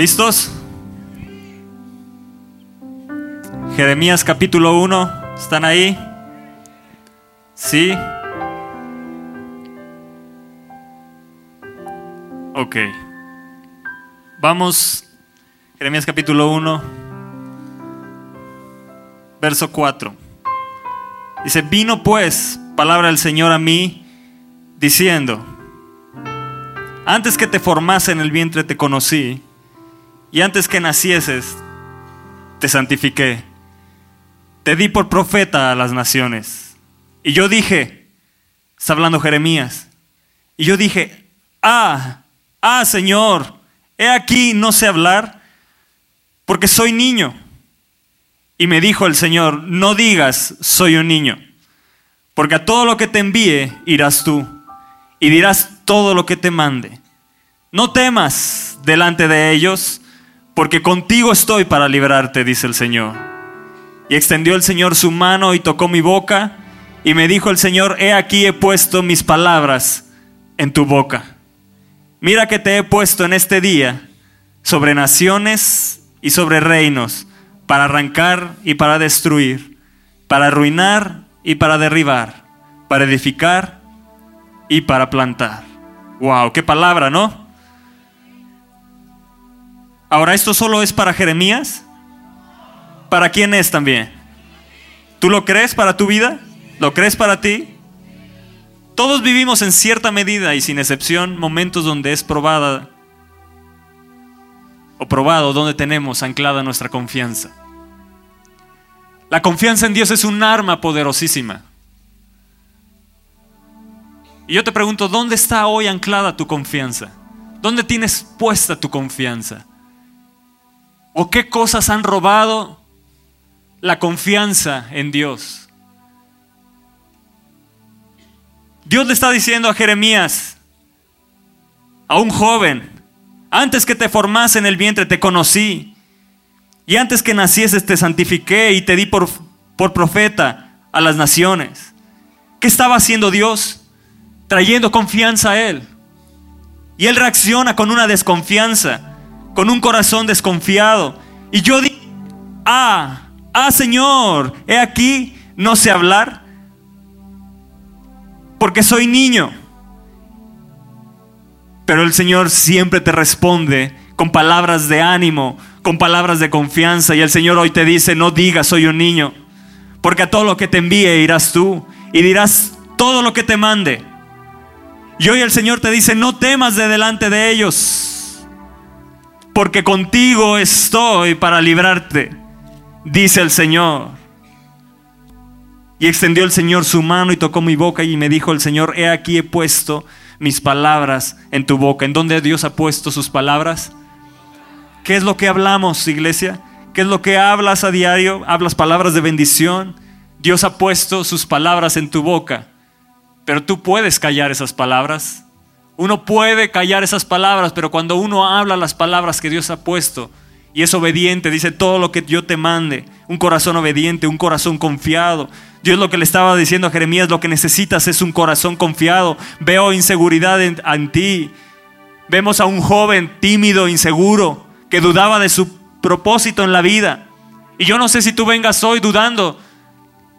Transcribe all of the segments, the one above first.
¿Listos? Jeremías capítulo 1, ¿están ahí? ¿Sí? Ok. Vamos, Jeremías capítulo 1, verso 4. Dice, vino pues palabra del Señor a mí diciendo, antes que te formase en el vientre te conocí, y antes que nacieses te santifiqué. Te di por profeta a las naciones. Y yo dije, está hablando Jeremías, y yo dije, ah, ah Señor, he aquí no sé hablar, porque soy niño. Y me dijo el Señor, no digas, soy un niño, porque a todo lo que te envíe irás tú, y dirás todo lo que te mande. No temas delante de ellos, porque contigo estoy para librarte, dice el Señor. Y extendió el Señor su mano y tocó mi boca, y me dijo el Señor, he aquí he puesto mis palabras en tu boca. Mira que te he puesto en este día sobre naciones y sobre reinos, para arrancar y para destruir, para arruinar y para derribar, para edificar y para plantar. Wow, qué palabra, ¿no? Ahora, ¿esto solo es para Jeremías? ¿Para quién es también? ¿Tú lo crees para tu vida? ¿Lo crees para ti? Todos vivimos en cierta medida y sin excepción momentos donde es probada o probado donde tenemos anclada nuestra confianza. La confianza en Dios es un arma poderosísima. Y yo te pregunto, ¿dónde está hoy anclada tu confianza? ¿Dónde tienes puesta tu confianza? ¿O qué cosas han robado la confianza en Dios? Dios le está diciendo a Jeremías, a un joven, antes que te formase en el vientre te conocí, y antes que nacieses te santifiqué y te di por, por profeta a las naciones. ¿Qué estaba haciendo Dios? Trayendo confianza a Él. Y Él reacciona con una desconfianza con un corazón desconfiado. Y yo dije, ah, ah Señor, he aquí, no sé hablar, porque soy niño. Pero el Señor siempre te responde con palabras de ánimo, con palabras de confianza. Y el Señor hoy te dice, no digas, soy un niño, porque a todo lo que te envíe irás tú y dirás todo lo que te mande. Y hoy el Señor te dice, no temas de delante de ellos porque contigo estoy para librarte, dice el Señor. Y extendió el Señor su mano y tocó mi boca y me dijo el Señor, he aquí he puesto mis palabras en tu boca. ¿En dónde Dios ha puesto sus palabras? ¿Qué es lo que hablamos, iglesia? ¿Qué es lo que hablas a diario? ¿Hablas palabras de bendición? Dios ha puesto sus palabras en tu boca, pero tú puedes callar esas palabras. Uno puede callar esas palabras, pero cuando uno habla las palabras que Dios ha puesto y es obediente, dice todo lo que yo te mande, un corazón obediente, un corazón confiado. Dios lo que le estaba diciendo a Jeremías, lo que necesitas es un corazón confiado. Veo inseguridad en, en ti. Vemos a un joven tímido, inseguro, que dudaba de su propósito en la vida. Y yo no sé si tú vengas hoy dudando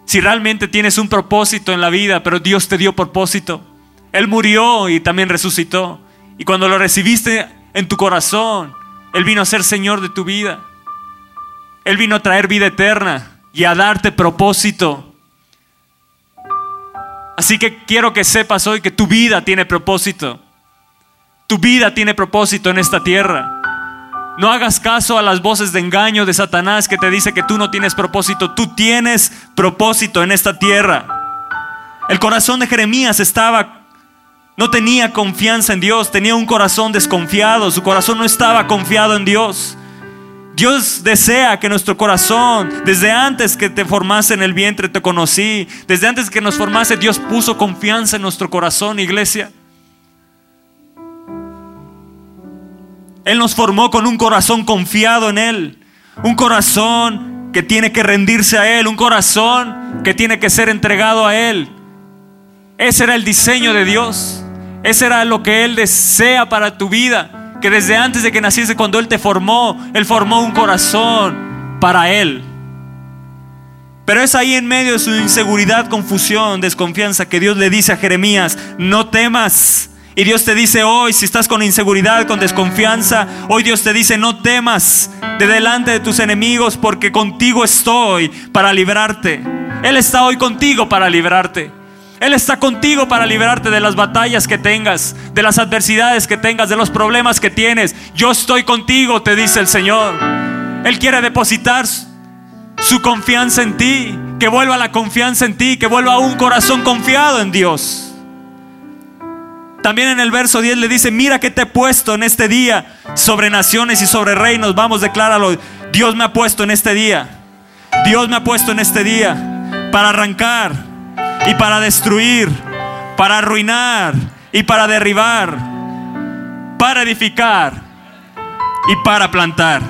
si realmente tienes un propósito en la vida, pero Dios te dio propósito. Él murió y también resucitó. Y cuando lo recibiste en tu corazón, Él vino a ser Señor de tu vida. Él vino a traer vida eterna y a darte propósito. Así que quiero que sepas hoy que tu vida tiene propósito. Tu vida tiene propósito en esta tierra. No hagas caso a las voces de engaño de Satanás que te dice que tú no tienes propósito. Tú tienes propósito en esta tierra. El corazón de Jeremías estaba no tenía confianza en Dios, tenía un corazón desconfiado, su corazón no estaba confiado en Dios. Dios desea que nuestro corazón, desde antes que te formase en el vientre, te conocí, desde antes que nos formase, Dios puso confianza en nuestro corazón, iglesia. Él nos formó con un corazón confiado en Él, un corazón que tiene que rendirse a Él, un corazón que tiene que ser entregado a Él. Ese era el diseño de Dios. Ese era lo que Él desea para tu vida. que desde antes de que naciese, cuando Él te formó, Él formó un corazón para Él. Pero es ahí en medio de su inseguridad, confusión, desconfianza que Dios le dice a Jeremías, no temas. Y Dios te dice hoy, si estás con inseguridad, con desconfianza, hoy Dios te dice, no temas de delante de tus enemigos, porque contigo estoy para librarte. Él está hoy contigo para librarte. Él está contigo para librarte de las batallas que tengas, de las adversidades que tengas, de los problemas que tienes. Yo estoy contigo, te dice el Señor. Él quiere depositar su confianza en ti, que vuelva la confianza en ti, que vuelva un corazón confiado en Dios. También en el verso 10 le dice, mira que te he puesto en este día sobre naciones y sobre reinos. Vamos, decláralo. Dios me ha puesto en este día. Dios me ha puesto en este día para arrancar y para destruir, para arruinar y para derribar, para edificar y para plantar.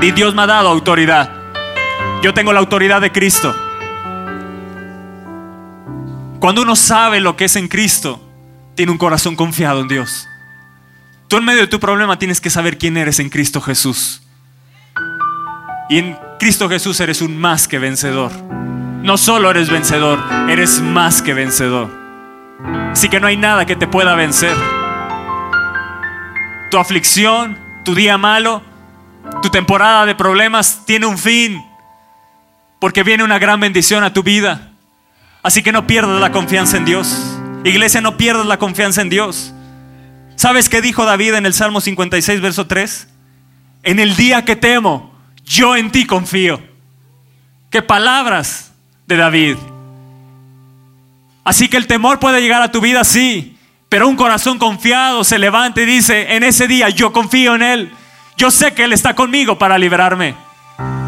Y Dios me ha dado autoridad. Yo tengo la autoridad de Cristo. Cuando uno sabe lo que es en Cristo, tiene un corazón confiado en Dios. Tú en medio de tu problema tienes que saber quién eres en Cristo Jesús. Y en Cristo Jesús eres un más que vencedor. No solo eres vencedor, eres más que vencedor. Así que no hay nada que te pueda vencer. Tu aflicción, tu día malo, tu temporada de problemas tiene un fin. Porque viene una gran bendición a tu vida. Así que no pierdas la confianza en Dios. Iglesia, no pierdas la confianza en Dios. ¿Sabes qué dijo David en el Salmo 56, verso 3? En el día que temo, yo en ti confío. Qué palabras de David. Así que el temor puede llegar a tu vida, sí, pero un corazón confiado se levanta y dice, en ese día yo confío en Él. Yo sé que Él está conmigo para liberarme.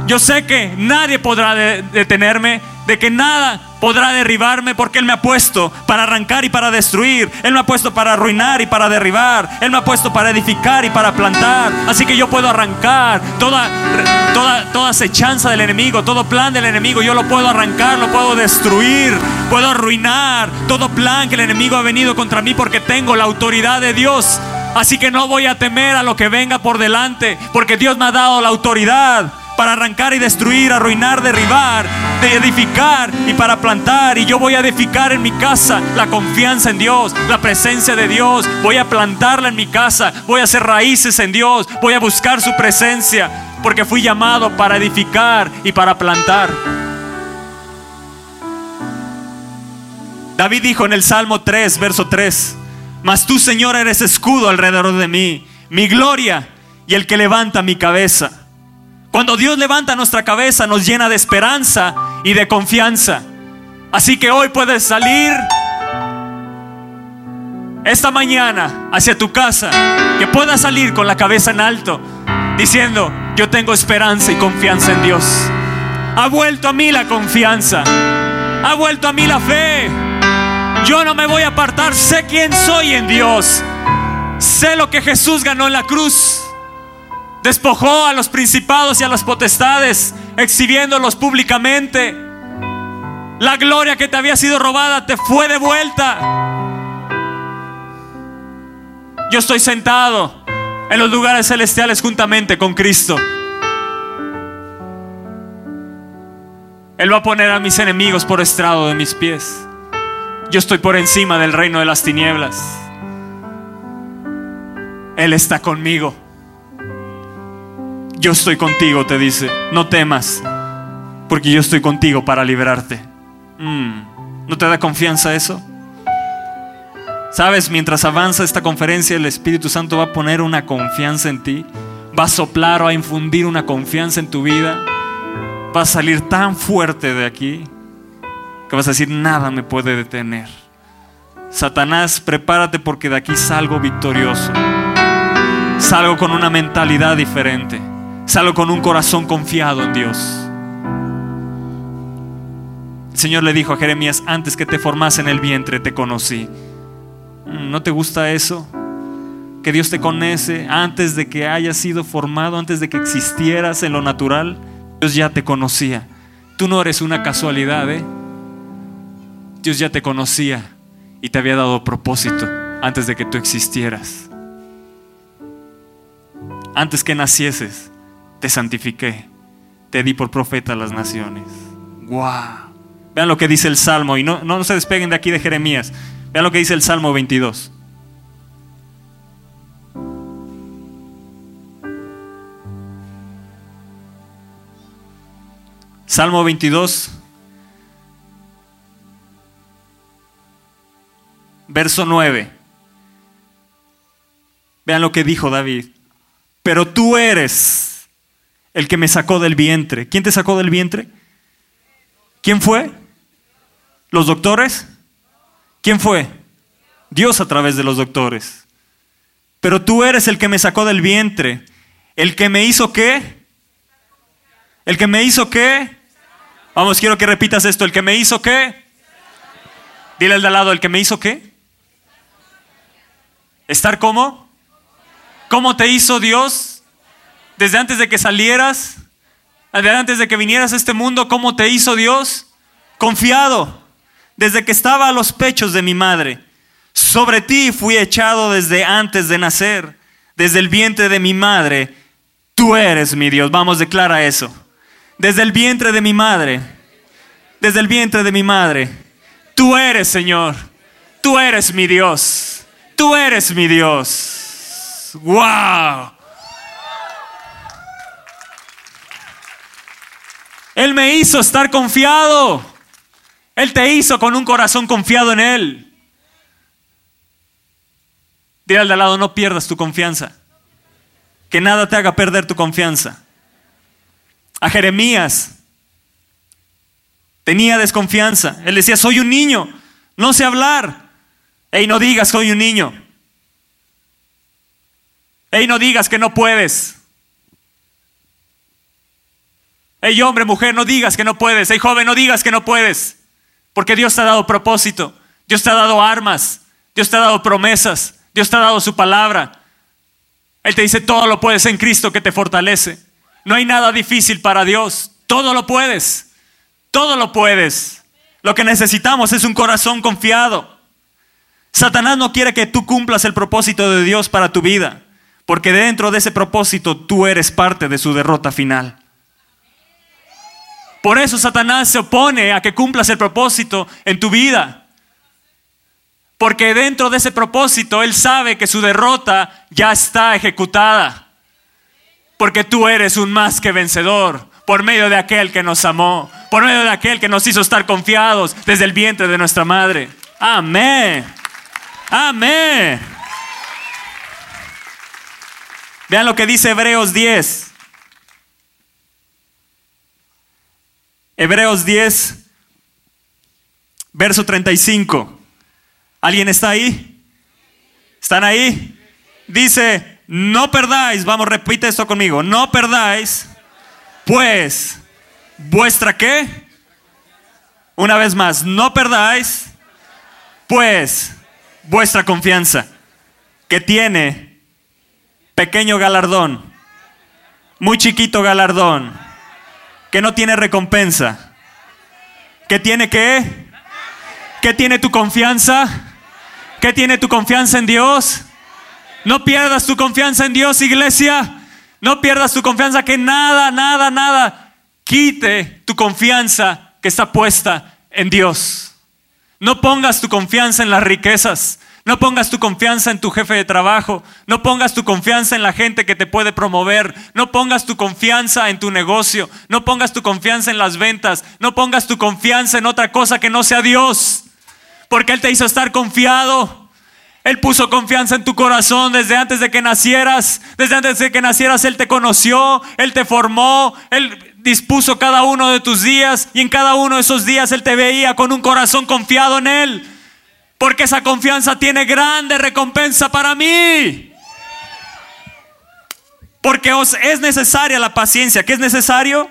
Yo sé que nadie podrá detenerme, de que nada podrá derribarme porque Él me ha puesto para arrancar y para destruir. Él me ha puesto para arruinar y para derribar. Él me ha puesto para edificar y para plantar. Así que yo puedo arrancar toda, toda, toda acechanza del enemigo, todo plan del enemigo. Yo lo puedo arrancar, lo puedo destruir, puedo arruinar todo plan que el enemigo ha venido contra mí porque tengo la autoridad de Dios. Así que no voy a temer a lo que venga por delante porque Dios me ha dado la autoridad para arrancar y destruir, arruinar, derribar, de edificar y para plantar. Y yo voy a edificar en mi casa la confianza en Dios, la presencia de Dios. Voy a plantarla en mi casa, voy a hacer raíces en Dios, voy a buscar su presencia, porque fui llamado para edificar y para plantar. David dijo en el Salmo 3, verso 3, mas tú Señor eres escudo alrededor de mí, mi gloria y el que levanta mi cabeza. Cuando Dios levanta nuestra cabeza nos llena de esperanza y de confianza. Así que hoy puedes salir esta mañana hacia tu casa, que puedas salir con la cabeza en alto, diciendo, yo tengo esperanza y confianza en Dios. Ha vuelto a mí la confianza, ha vuelto a mí la fe. Yo no me voy a apartar, sé quién soy en Dios, sé lo que Jesús ganó en la cruz. Despojó a los principados y a las potestades, exhibiéndolos públicamente. La gloria que te había sido robada te fue devuelta. Yo estoy sentado en los lugares celestiales juntamente con Cristo. Él va a poner a mis enemigos por estrado de mis pies. Yo estoy por encima del reino de las tinieblas. Él está conmigo. Yo estoy contigo, te dice. No temas, porque yo estoy contigo para liberarte. Mm, ¿No te da confianza eso? Sabes, mientras avanza esta conferencia, el Espíritu Santo va a poner una confianza en ti. Va a soplar o a infundir una confianza en tu vida. Va a salir tan fuerte de aquí que vas a decir, nada me puede detener. Satanás, prepárate porque de aquí salgo victorioso. Salgo con una mentalidad diferente. Salgo con un corazón confiado en Dios. El Señor le dijo a Jeremías, antes que te formase en el vientre te conocí. Mm, ¿No te gusta eso? Que Dios te conoce antes de que hayas sido formado, antes de que existieras en lo natural. Dios ya te conocía. Tú no eres una casualidad, ¿eh? Dios ya te conocía y te había dado propósito antes de que tú existieras. antes que nacieses, te santifiqué, te di por profeta a las naciones. ¡Wow! Vean lo que dice el Salmo y no, no se despeguen de aquí de Jeremías. Vean lo que dice el Salmo 22. Salmo 22, verso 9. Vean lo que dijo David. Pero tú eres el que me sacó del vientre. ¿Quién te sacó del vientre? ¿Quién fue? ¿Los doctores? ¿Quién fue? Dios a través de los doctores. Pero tú eres el que me sacó del vientre. ¿El que me hizo qué? ¿El que me hizo qué? Vamos, quiero que repitas esto. ¿El que me hizo qué? Dile al de al lado, ¿el que me hizo qué? ¿Estar cómo? ¿Cómo te hizo Dios? Desde antes de que salieras, antes de que vinieras a este mundo, ¿cómo te hizo Dios? Confiado. Desde que estaba a los pechos de mi madre. Sobre ti fui echado desde antes de nacer. Desde el vientre de mi madre. Tú eres mi Dios. Vamos, declara eso desde el vientre de mi madre, desde el vientre de mi madre. Tú eres, Señor, tú eres mi Dios, tú eres mi Dios. ¡Wow! Él me hizo estar confiado. Él te hizo con un corazón confiado en Él. Dile al de al lado, no pierdas tu confianza. Que nada te haga perder tu confianza a Jeremías. Tenía desconfianza. Él decía, soy un niño, no sé hablar. Ey, no digas, soy un niño. Ey, no digas que no puedes. Ey, hombre, mujer, no digas que no puedes. Ey, joven, no digas que no puedes. Porque Dios te ha dado propósito. Dios te ha dado armas. Dios te ha dado promesas. Dios te ha dado su palabra. Él te dice, todo lo puedes en Cristo que te fortalece. No hay nada difícil para Dios. Todo lo puedes. Todo lo puedes. Lo que necesitamos es un corazón confiado. Satanás no quiere que tú cumplas el propósito de Dios para tu vida, porque dentro de ese propósito tú eres parte de su derrota final. Por eso Satanás se opone a que cumplas el propósito en tu vida. Porque dentro de ese propósito Él sabe que su derrota ya está ejecutada porque tú eres un más que vencedor por medio de aquel que nos amó, por medio de aquel que nos hizo estar confiados desde el vientre de nuestra madre. Amén. Amén. Vean lo que dice Hebreos 10. Hebreos 10, verso 35. ¿Alguien está ahí? ¿Están ahí? Dice, no perdáis, vamos, repite esto conmigo, no perdáis, pues, vuestra qué? Una vez más, no perdáis, pues, vuestra confianza, que tiene pequeño galardón, muy chiquito galardón, que no tiene recompensa, que tiene qué? ¿Qué tiene tu confianza? ¿Qué tiene tu confianza en Dios? No pierdas tu confianza en Dios, iglesia. No pierdas tu confianza que nada, nada, nada quite tu confianza que está puesta en Dios. No pongas tu confianza en las riquezas. No pongas tu confianza en tu jefe de trabajo. No pongas tu confianza en la gente que te puede promover. No pongas tu confianza en tu negocio. No pongas tu confianza en las ventas. No pongas tu confianza en otra cosa que no sea Dios. Porque Él te hizo estar confiado. Él puso confianza en tu corazón desde antes de que nacieras. Desde antes de que nacieras Él te conoció, Él te formó, Él dispuso cada uno de tus días y en cada uno de esos días Él te veía con un corazón confiado en Él. Porque esa confianza tiene grande recompensa para mí. Porque os es necesaria la paciencia. ¿Qué es necesario?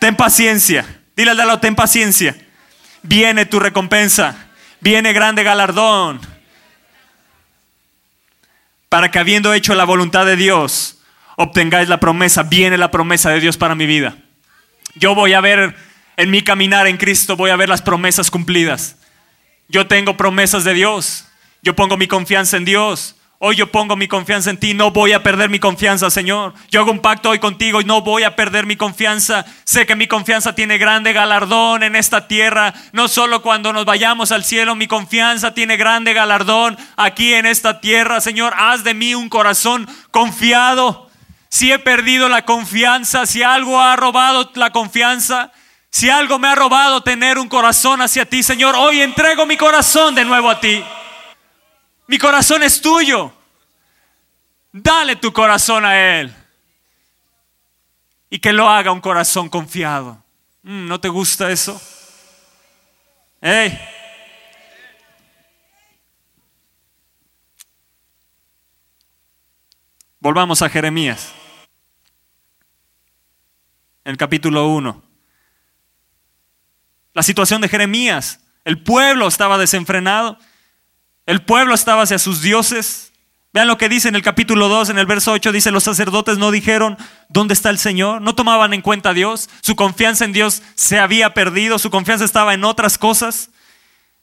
Ten paciencia. Dile al lado, ten paciencia. Viene tu recompensa. Viene grande galardón para que habiendo hecho la voluntad de Dios, obtengáis la promesa, viene la promesa de Dios para mi vida. Yo voy a ver en mi caminar en Cristo, voy a ver las promesas cumplidas. Yo tengo promesas de Dios, yo pongo mi confianza en Dios. Hoy yo pongo mi confianza en ti, no voy a perder mi confianza, Señor. Yo hago un pacto hoy contigo y no voy a perder mi confianza. Sé que mi confianza tiene grande galardón en esta tierra. No solo cuando nos vayamos al cielo, mi confianza tiene grande galardón aquí en esta tierra. Señor, haz de mí un corazón confiado. Si he perdido la confianza, si algo ha robado la confianza, si algo me ha robado tener un corazón hacia ti, Señor, hoy entrego mi corazón de nuevo a ti. Mi corazón es tuyo. Dale tu corazón a Él. Y que lo haga un corazón confiado. Mm, ¿No te gusta eso? Hey. Volvamos a Jeremías. El capítulo 1. La situación de Jeremías. El pueblo estaba desenfrenado. El pueblo estaba hacia sus dioses. Vean lo que dice en el capítulo 2, en el verso 8, dice, los sacerdotes no dijeron, ¿dónde está el Señor? No tomaban en cuenta a Dios. Su confianza en Dios se había perdido, su confianza estaba en otras cosas.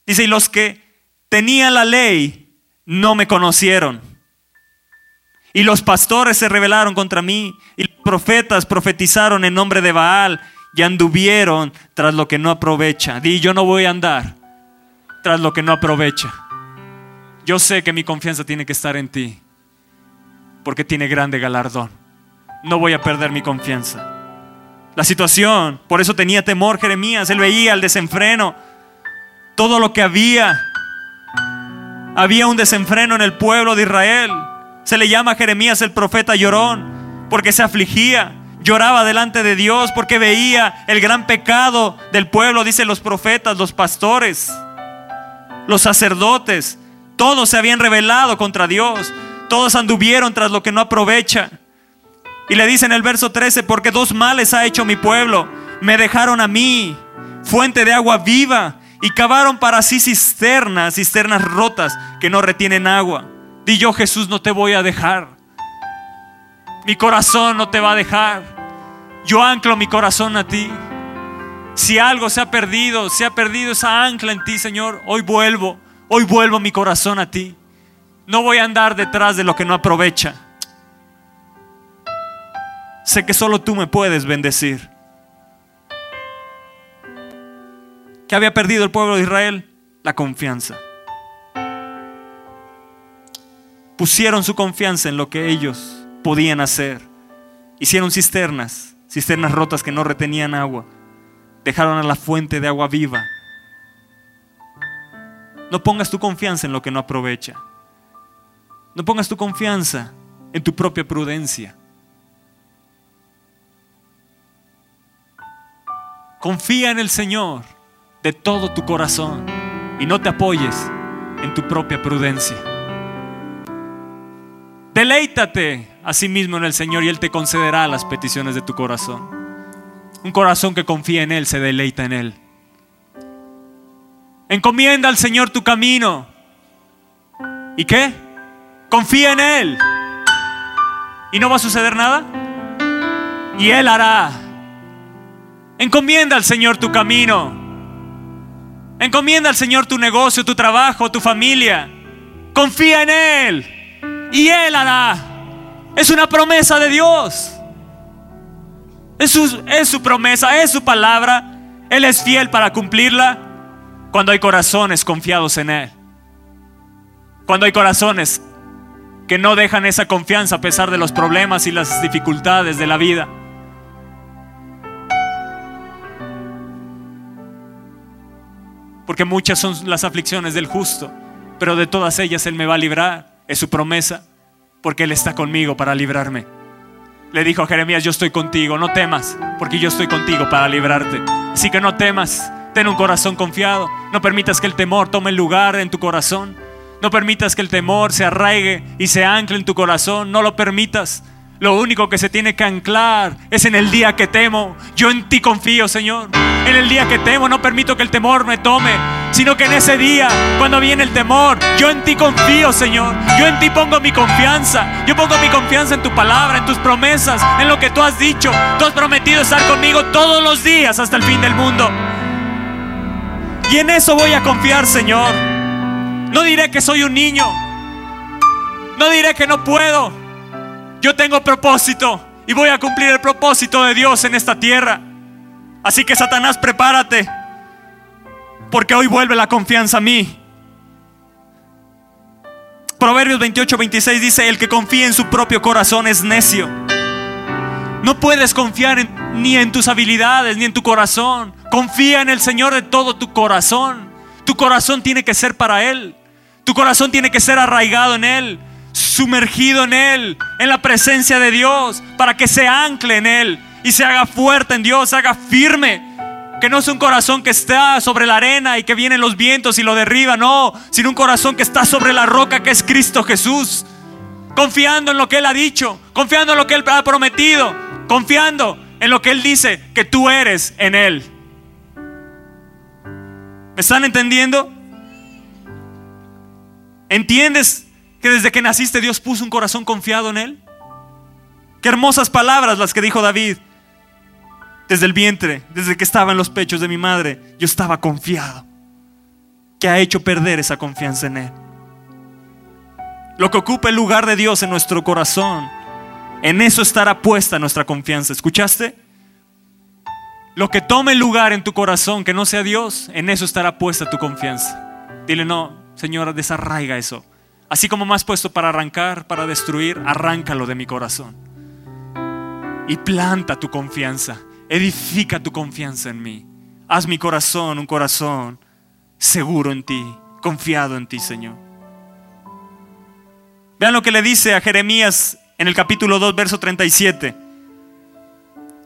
Dice, y los que tenían la ley no me conocieron. Y los pastores se rebelaron contra mí, y los profetas profetizaron en nombre de Baal y anduvieron tras lo que no aprovecha. Di, yo no voy a andar tras lo que no aprovecha. Yo sé que mi confianza tiene que estar en ti, porque tiene grande galardón. No voy a perder mi confianza. La situación, por eso tenía temor Jeremías, él veía el desenfreno, todo lo que había. Había un desenfreno en el pueblo de Israel. Se le llama Jeremías el profeta llorón, porque se afligía, lloraba delante de Dios, porque veía el gran pecado del pueblo, dicen los profetas, los pastores, los sacerdotes, todos se habían rebelado contra Dios. Todos anduvieron tras lo que no aprovecha. Y le dice en el verso 13, porque dos males ha hecho mi pueblo. Me dejaron a mí, fuente de agua viva, y cavaron para sí cisternas, cisternas rotas que no retienen agua. Di yo, Jesús, no te voy a dejar. Mi corazón no te va a dejar. Yo anclo mi corazón a ti. Si algo se ha perdido, se ha perdido esa ancla en ti, Señor, hoy vuelvo. Hoy vuelvo mi corazón a ti. No voy a andar detrás de lo que no aprovecha. Sé que solo tú me puedes bendecir. ¿Qué había perdido el pueblo de Israel? La confianza. Pusieron su confianza en lo que ellos podían hacer. Hicieron cisternas, cisternas rotas que no retenían agua. Dejaron a la fuente de agua viva no pongas tu confianza en lo que no aprovecha. No pongas tu confianza en tu propia prudencia. Confía en el Señor de todo tu corazón y no te apoyes en tu propia prudencia. Deleítate a sí mismo en el Señor y Él te concederá las peticiones de tu corazón. Un corazón que confía en Él se deleita en Él. Encomienda al Señor tu camino. ¿Y qué? Confía en Él. ¿Y no va a suceder nada? Y Él hará. Encomienda al Señor tu camino. Encomienda al Señor tu negocio, tu trabajo, tu familia. Confía en Él. Y Él hará. Es una promesa de Dios. Es su, es su promesa, es su palabra. Él es fiel para cumplirla. Cuando hay corazones confiados en Él. Cuando hay corazones que no dejan esa confianza a pesar de los problemas y las dificultades de la vida. Porque muchas son las aflicciones del justo, pero de todas ellas Él me va a librar. Es su promesa, porque Él está conmigo para librarme. Le dijo a Jeremías, yo estoy contigo, no temas, porque yo estoy contigo para librarte. Así que no temas, Ten un corazón confiado. No permitas que el temor tome lugar en tu corazón. No permitas que el temor se arraigue y se ancle en tu corazón. No lo permitas. Lo único que se tiene que anclar es en el día que temo. Yo en ti confío, Señor. En el día que temo no permito que el temor me tome, sino que en ese día, cuando viene el temor, yo en ti confío, Señor. Yo en ti pongo mi confianza. Yo pongo mi confianza en tu palabra, en tus promesas, en lo que tú has dicho. Tú has prometido estar conmigo todos los días hasta el fin del mundo. Y en eso voy a confiar, Señor. No diré que soy un niño. No diré que no puedo. Yo tengo propósito y voy a cumplir el propósito de Dios en esta tierra. Así que Satanás, prepárate. Porque hoy vuelve la confianza a mí. Proverbios 28, 26 dice, el que confía en su propio corazón es necio. No puedes confiar ni en tus habilidades, ni en tu corazón. Confía en el Señor de todo tu corazón. Tu corazón tiene que ser para Él. Tu corazón tiene que ser arraigado en Él, sumergido en Él, en la presencia de Dios, para que se ancle en Él y se haga fuerte en Dios, se haga firme. Que no es un corazón que está sobre la arena y que vienen los vientos y lo derriba, no, sino un corazón que está sobre la roca que es Cristo Jesús. Confiando en lo que Él ha dicho, confiando en lo que Él ha prometido, confiando en lo que Él dice que tú eres en Él. ¿Me están entendiendo? ¿Entiendes que desde que naciste Dios puso un corazón confiado en Él? Qué hermosas palabras las que dijo David. Desde el vientre, desde que estaba en los pechos de mi madre, yo estaba confiado. ¿Qué ha hecho perder esa confianza en Él? Lo que ocupa el lugar de Dios en nuestro corazón, en eso estará puesta nuestra confianza. ¿Escuchaste? Lo que tome lugar en tu corazón que no sea Dios, en eso estará puesta tu confianza. Dile, no, Señor, desarraiga eso. Así como me has puesto para arrancar, para destruir, arráncalo de mi corazón. Y planta tu confianza. Edifica tu confianza en mí. Haz mi corazón un corazón seguro en ti, confiado en ti, Señor. Vean lo que le dice a Jeremías en el capítulo 2, verso 37.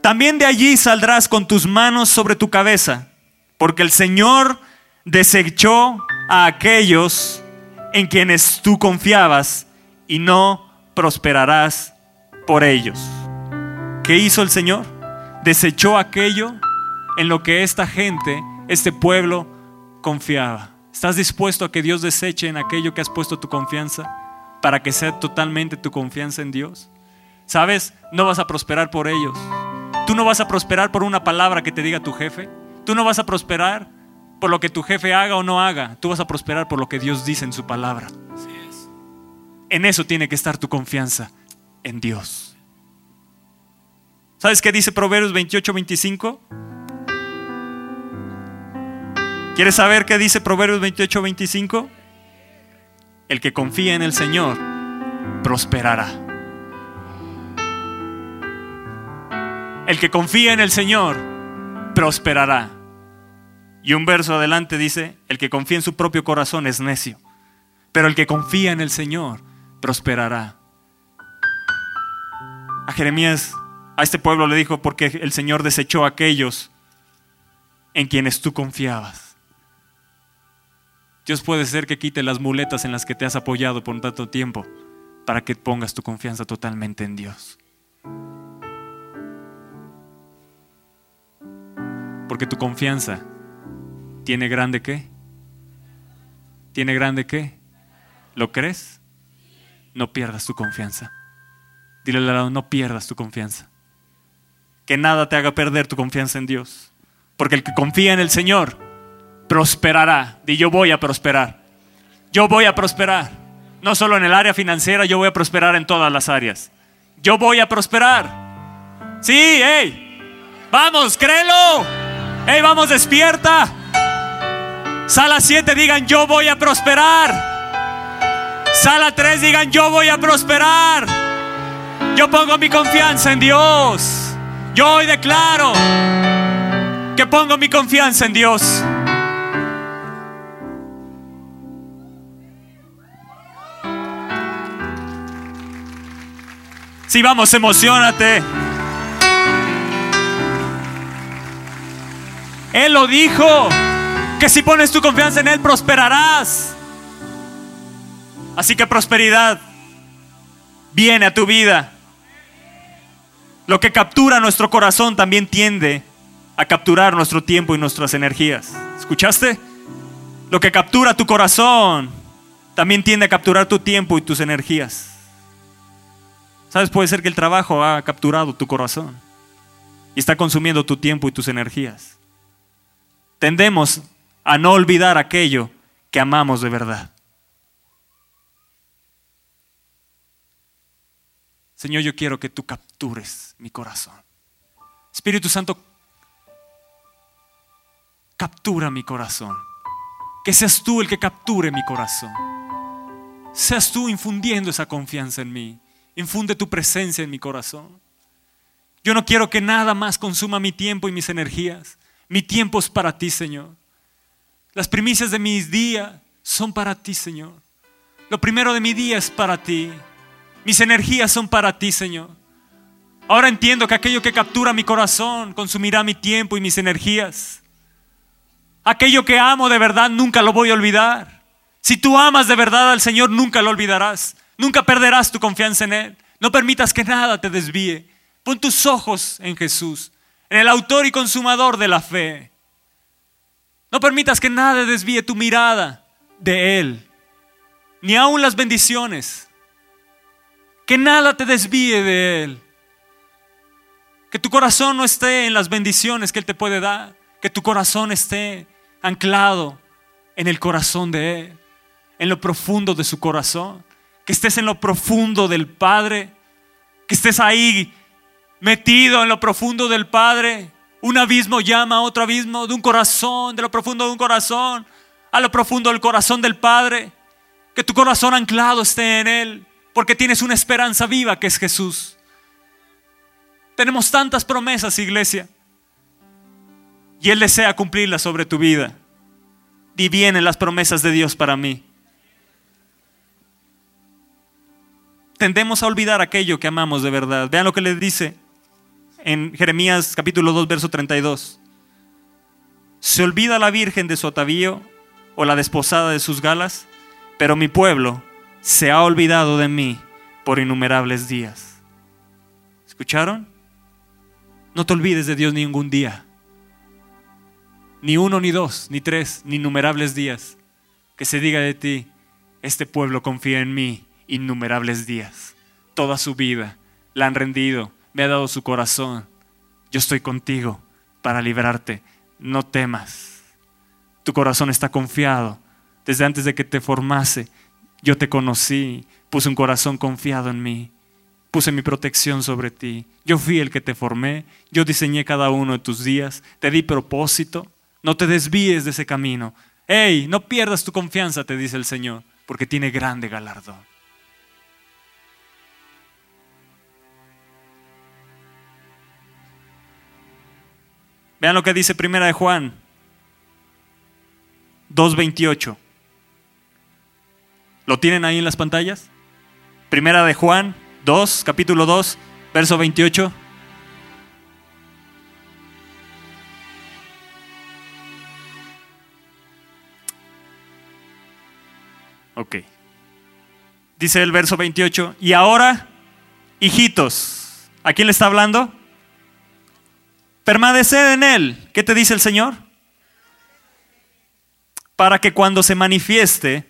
También de allí saldrás con tus manos sobre tu cabeza, porque el Señor desechó a aquellos en quienes tú confiabas y no prosperarás por ellos. ¿Qué hizo el Señor? Desechó aquello en lo que esta gente, este pueblo, confiaba. ¿Estás dispuesto a que Dios deseche en aquello que has puesto tu confianza para que sea totalmente tu confianza en Dios? ¿Sabes? No vas a prosperar por ellos. Tú no vas a prosperar por una palabra que te diga tu jefe. Tú no vas a prosperar por lo que tu jefe haga o no haga. Tú vas a prosperar por lo que Dios dice en su palabra. En eso tiene que estar tu confianza, en Dios. ¿Sabes qué dice Proverbios 28, 25? ¿Quieres saber qué dice Proverbios 28, 25? El que confía en el Señor prosperará. El que confía en el Señor prosperará. Y un verso adelante dice, el que confía en su propio corazón es necio, pero el que confía en el Señor prosperará. A Jeremías, a este pueblo le dijo, porque el Señor desechó a aquellos en quienes tú confiabas. Dios puede ser que quite las muletas en las que te has apoyado por tanto tiempo para que pongas tu confianza totalmente en Dios. Porque tu confianza ¿Tiene grande qué? ¿Tiene grande qué? ¿Lo crees? No pierdas tu confianza. Dile al lado, no pierdas tu confianza. Que nada te haga perder tu confianza en Dios. Porque el que confía en el Señor prosperará. Di yo voy a prosperar. Yo voy a prosperar. No solo en el área financiera, yo voy a prosperar en todas las áreas. Yo voy a prosperar. Sí, hey. Vamos, créelo. Hey, vamos, despierta. Sala 7 digan, yo voy a prosperar. Sala 3 digan, yo voy a prosperar. Yo pongo mi confianza en Dios. Yo hoy declaro que pongo mi confianza en Dios. Si vamos, emocionate. Él lo dijo que si pones tu confianza en Él prosperarás. Así que prosperidad viene a tu vida. Lo que captura nuestro corazón también tiende a capturar nuestro tiempo y nuestras energías. ¿Escuchaste? Lo que captura tu corazón también tiende a capturar tu tiempo y tus energías. ¿Sabes? Puede ser que el trabajo ha capturado tu corazón y está consumiendo tu tiempo y tus energías. Tendemos a no olvidar aquello que amamos de verdad. Señor, yo quiero que tú captures mi corazón. Espíritu Santo, captura mi corazón. Que seas tú el que capture mi corazón. Seas tú infundiendo esa confianza en mí. Infunde tu presencia en mi corazón. Yo no quiero que nada más consuma mi tiempo y mis energías. Mi tiempo es para ti, Señor. Las primicias de mis días son para ti, Señor. Lo primero de mi día es para ti. Mis energías son para ti, Señor. Ahora entiendo que aquello que captura mi corazón consumirá mi tiempo y mis energías. Aquello que amo de verdad nunca lo voy a olvidar. Si tú amas de verdad al Señor, nunca lo olvidarás. Nunca perderás tu confianza en Él. No permitas que nada te desvíe. Pon tus ojos en Jesús, en el autor y consumador de la fe. No permitas que nada desvíe tu mirada de Él, ni aun las bendiciones. Que nada te desvíe de Él. Que tu corazón no esté en las bendiciones que Él te puede dar. Que tu corazón esté anclado en el corazón de Él, en lo profundo de su corazón. Que estés en lo profundo del Padre. Que estés ahí metido en lo profundo del Padre. Un abismo llama a otro abismo de un corazón, de lo profundo de un corazón, a lo profundo del corazón del Padre. Que tu corazón anclado esté en Él porque tienes una esperanza viva que es Jesús. Tenemos tantas promesas, iglesia, y Él desea cumplirlas sobre tu vida. Y vienen las promesas de Dios para mí. Tendemos a olvidar aquello que amamos de verdad. Vean lo que le dice en Jeremías capítulo 2, verso 32. Se olvida la virgen de su atavío o la desposada de sus galas, pero mi pueblo se ha olvidado de mí por innumerables días. ¿Escucharon? No te olvides de Dios ningún día. Ni uno, ni dos, ni tres, ni innumerables días. Que se diga de ti, este pueblo confía en mí innumerables días. Toda su vida la han rendido, me ha dado su corazón. Yo estoy contigo para liberarte. No temas. Tu corazón está confiado. Desde antes de que te formase, yo te conocí, puse un corazón confiado en mí, puse mi protección sobre ti. Yo fui el que te formé, yo diseñé cada uno de tus días, te di propósito. No te desvíes de ese camino. Hey, no pierdas tu confianza, te dice el Señor, porque tiene grande galardón. Vean lo que dice Primera de Juan 2.28. ¿Lo tienen ahí en las pantallas? Primera de Juan 2, capítulo 2, verso 28. Ok. Dice el verso 28, y ahora, hijitos, ¿a quién le está hablando? Permaneced en él. ¿Qué te dice el Señor? Para que cuando se manifieste,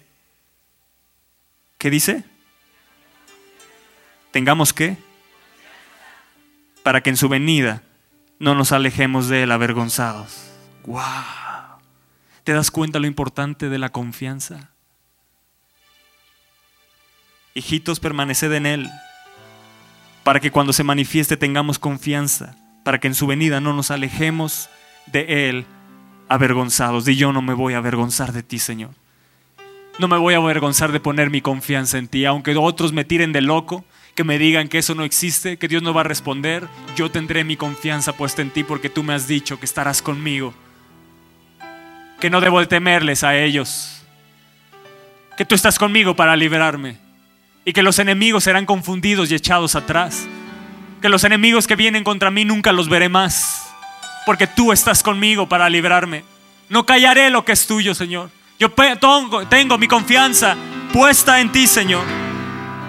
¿Qué dice? Tengamos que, para que en su venida no nos alejemos de él avergonzados. ¡Wow! ¿Te das cuenta lo importante de la confianza? Hijitos, permaneced en él, para que cuando se manifieste tengamos confianza, para que en su venida no nos alejemos de él avergonzados. Y yo no me voy a avergonzar de ti, Señor. No me voy a avergonzar de poner mi confianza en ti, aunque otros me tiren de loco, que me digan que eso no existe, que Dios no va a responder, yo tendré mi confianza puesta en ti porque tú me has dicho que estarás conmigo, que no debo temerles a ellos, que tú estás conmigo para liberarme. Y que los enemigos serán confundidos y echados atrás, que los enemigos que vienen contra mí nunca los veré más, porque tú estás conmigo para liberarme. No callaré lo que es tuyo, Señor. Yo tengo, tengo mi confianza puesta en ti, Señor.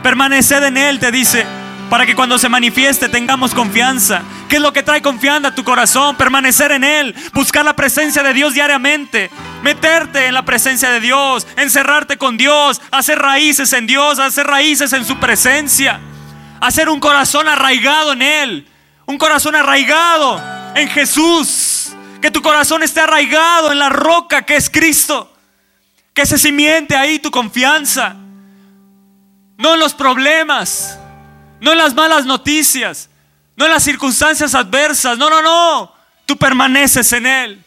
Permaneced en Él, te dice, para que cuando se manifieste tengamos confianza. ¿Qué es lo que trae confianza a tu corazón? Permanecer en Él, buscar la presencia de Dios diariamente, meterte en la presencia de Dios, encerrarte con Dios, hacer raíces en Dios, hacer raíces en su presencia, hacer un corazón arraigado en Él, un corazón arraigado en Jesús, que tu corazón esté arraigado en la roca que es Cristo. Que se simiente ahí tu confianza. No en los problemas. no en las malas noticias, no en las circunstancias adversas, no, no, no, tú permaneces en Él.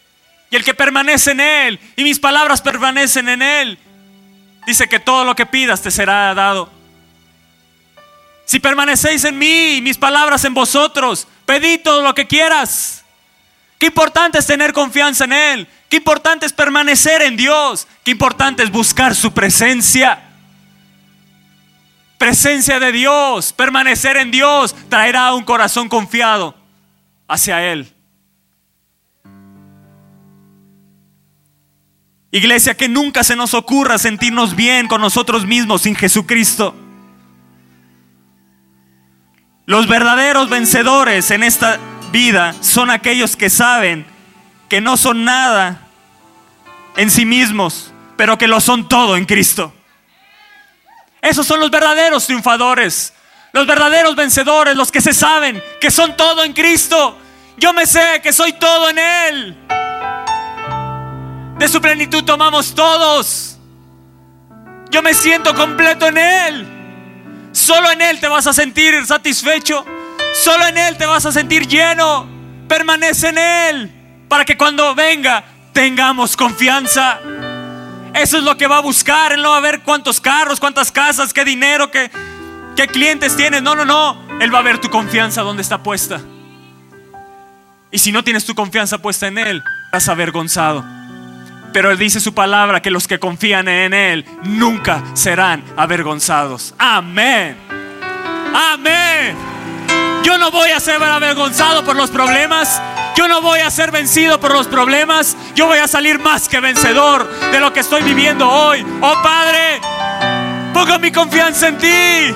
Y el que permanece en Él y mis palabras permanecen en Él, dice que todo lo que pidas te será dado. Si permanecéis en mí y mis palabras en vosotros, pedid todo lo que quieras. Qué importante es tener confianza en Él. Qué importante es permanecer en Dios. Qué importante es buscar su presencia. Presencia de Dios, permanecer en Dios, traerá un corazón confiado hacia Él. Iglesia, que nunca se nos ocurra sentirnos bien con nosotros mismos sin Jesucristo. Los verdaderos vencedores en esta vida son aquellos que saben que no son nada en sí mismos, pero que lo son todo en Cristo. Esos son los verdaderos triunfadores, los verdaderos vencedores, los que se saben que son todo en Cristo. Yo me sé que soy todo en Él. De su plenitud tomamos todos. Yo me siento completo en Él. Solo en Él te vas a sentir satisfecho. Solo en Él te vas a sentir lleno. Permanece en Él para que cuando venga tengamos confianza. Eso es lo que va a buscar. Él no va a ver cuántos carros, cuántas casas, qué dinero, qué, qué clientes tienes. No, no, no. Él va a ver tu confianza donde está puesta. Y si no tienes tu confianza puesta en Él, estás avergonzado. Pero Él dice su palabra que los que confían en Él nunca serán avergonzados. Amén. Amén. Yo no voy a ser avergonzado por los problemas. Yo no voy a ser vencido por los problemas. Yo voy a salir más que vencedor de lo que estoy viviendo hoy. Oh Padre, pongo mi confianza en ti.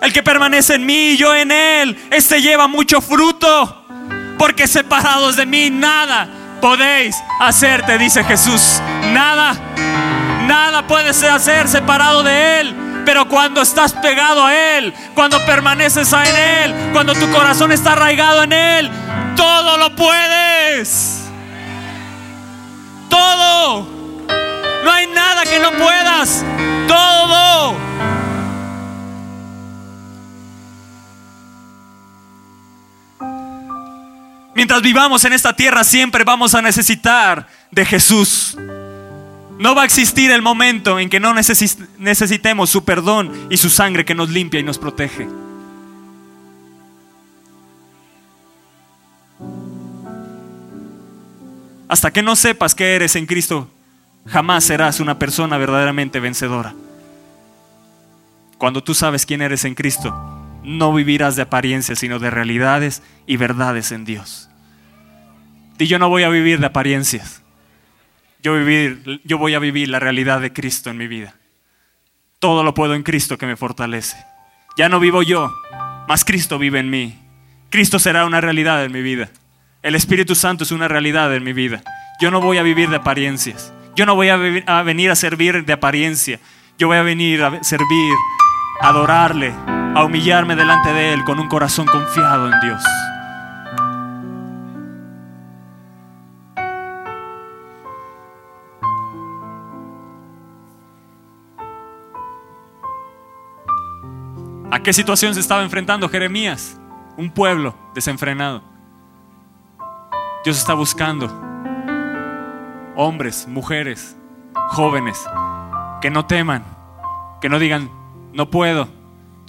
El que permanece en mí y yo en él, este lleva mucho fruto. Porque separados de mí nada podéis hacer, te dice Jesús. Nada, nada puedes hacer separado de él. Pero cuando estás pegado a Él, cuando permaneces en Él, cuando tu corazón está arraigado en Él, todo lo puedes. Todo. No hay nada que no puedas. Todo. Mientras vivamos en esta tierra siempre vamos a necesitar de Jesús. No va a existir el momento en que no necesitemos su perdón y su sangre que nos limpia y nos protege. Hasta que no sepas que eres en Cristo, jamás serás una persona verdaderamente vencedora. Cuando tú sabes quién eres en Cristo, no vivirás de apariencias, sino de realidades y verdades en Dios. Y yo no voy a vivir de apariencias yo, vivir, yo voy a vivir la realidad de Cristo en mi vida. Todo lo puedo en Cristo que me fortalece. Ya no vivo yo, más Cristo vive en mí. Cristo será una realidad en mi vida. El Espíritu Santo es una realidad en mi vida. Yo no voy a vivir de apariencias. Yo no voy a, a venir a servir de apariencia. Yo voy a venir a servir, a adorarle, a humillarme delante de Él con un corazón confiado en Dios. ¿A qué situación se estaba enfrentando Jeremías? Un pueblo desenfrenado. Dios está buscando hombres, mujeres, jóvenes, que no teman, que no digan, no puedo,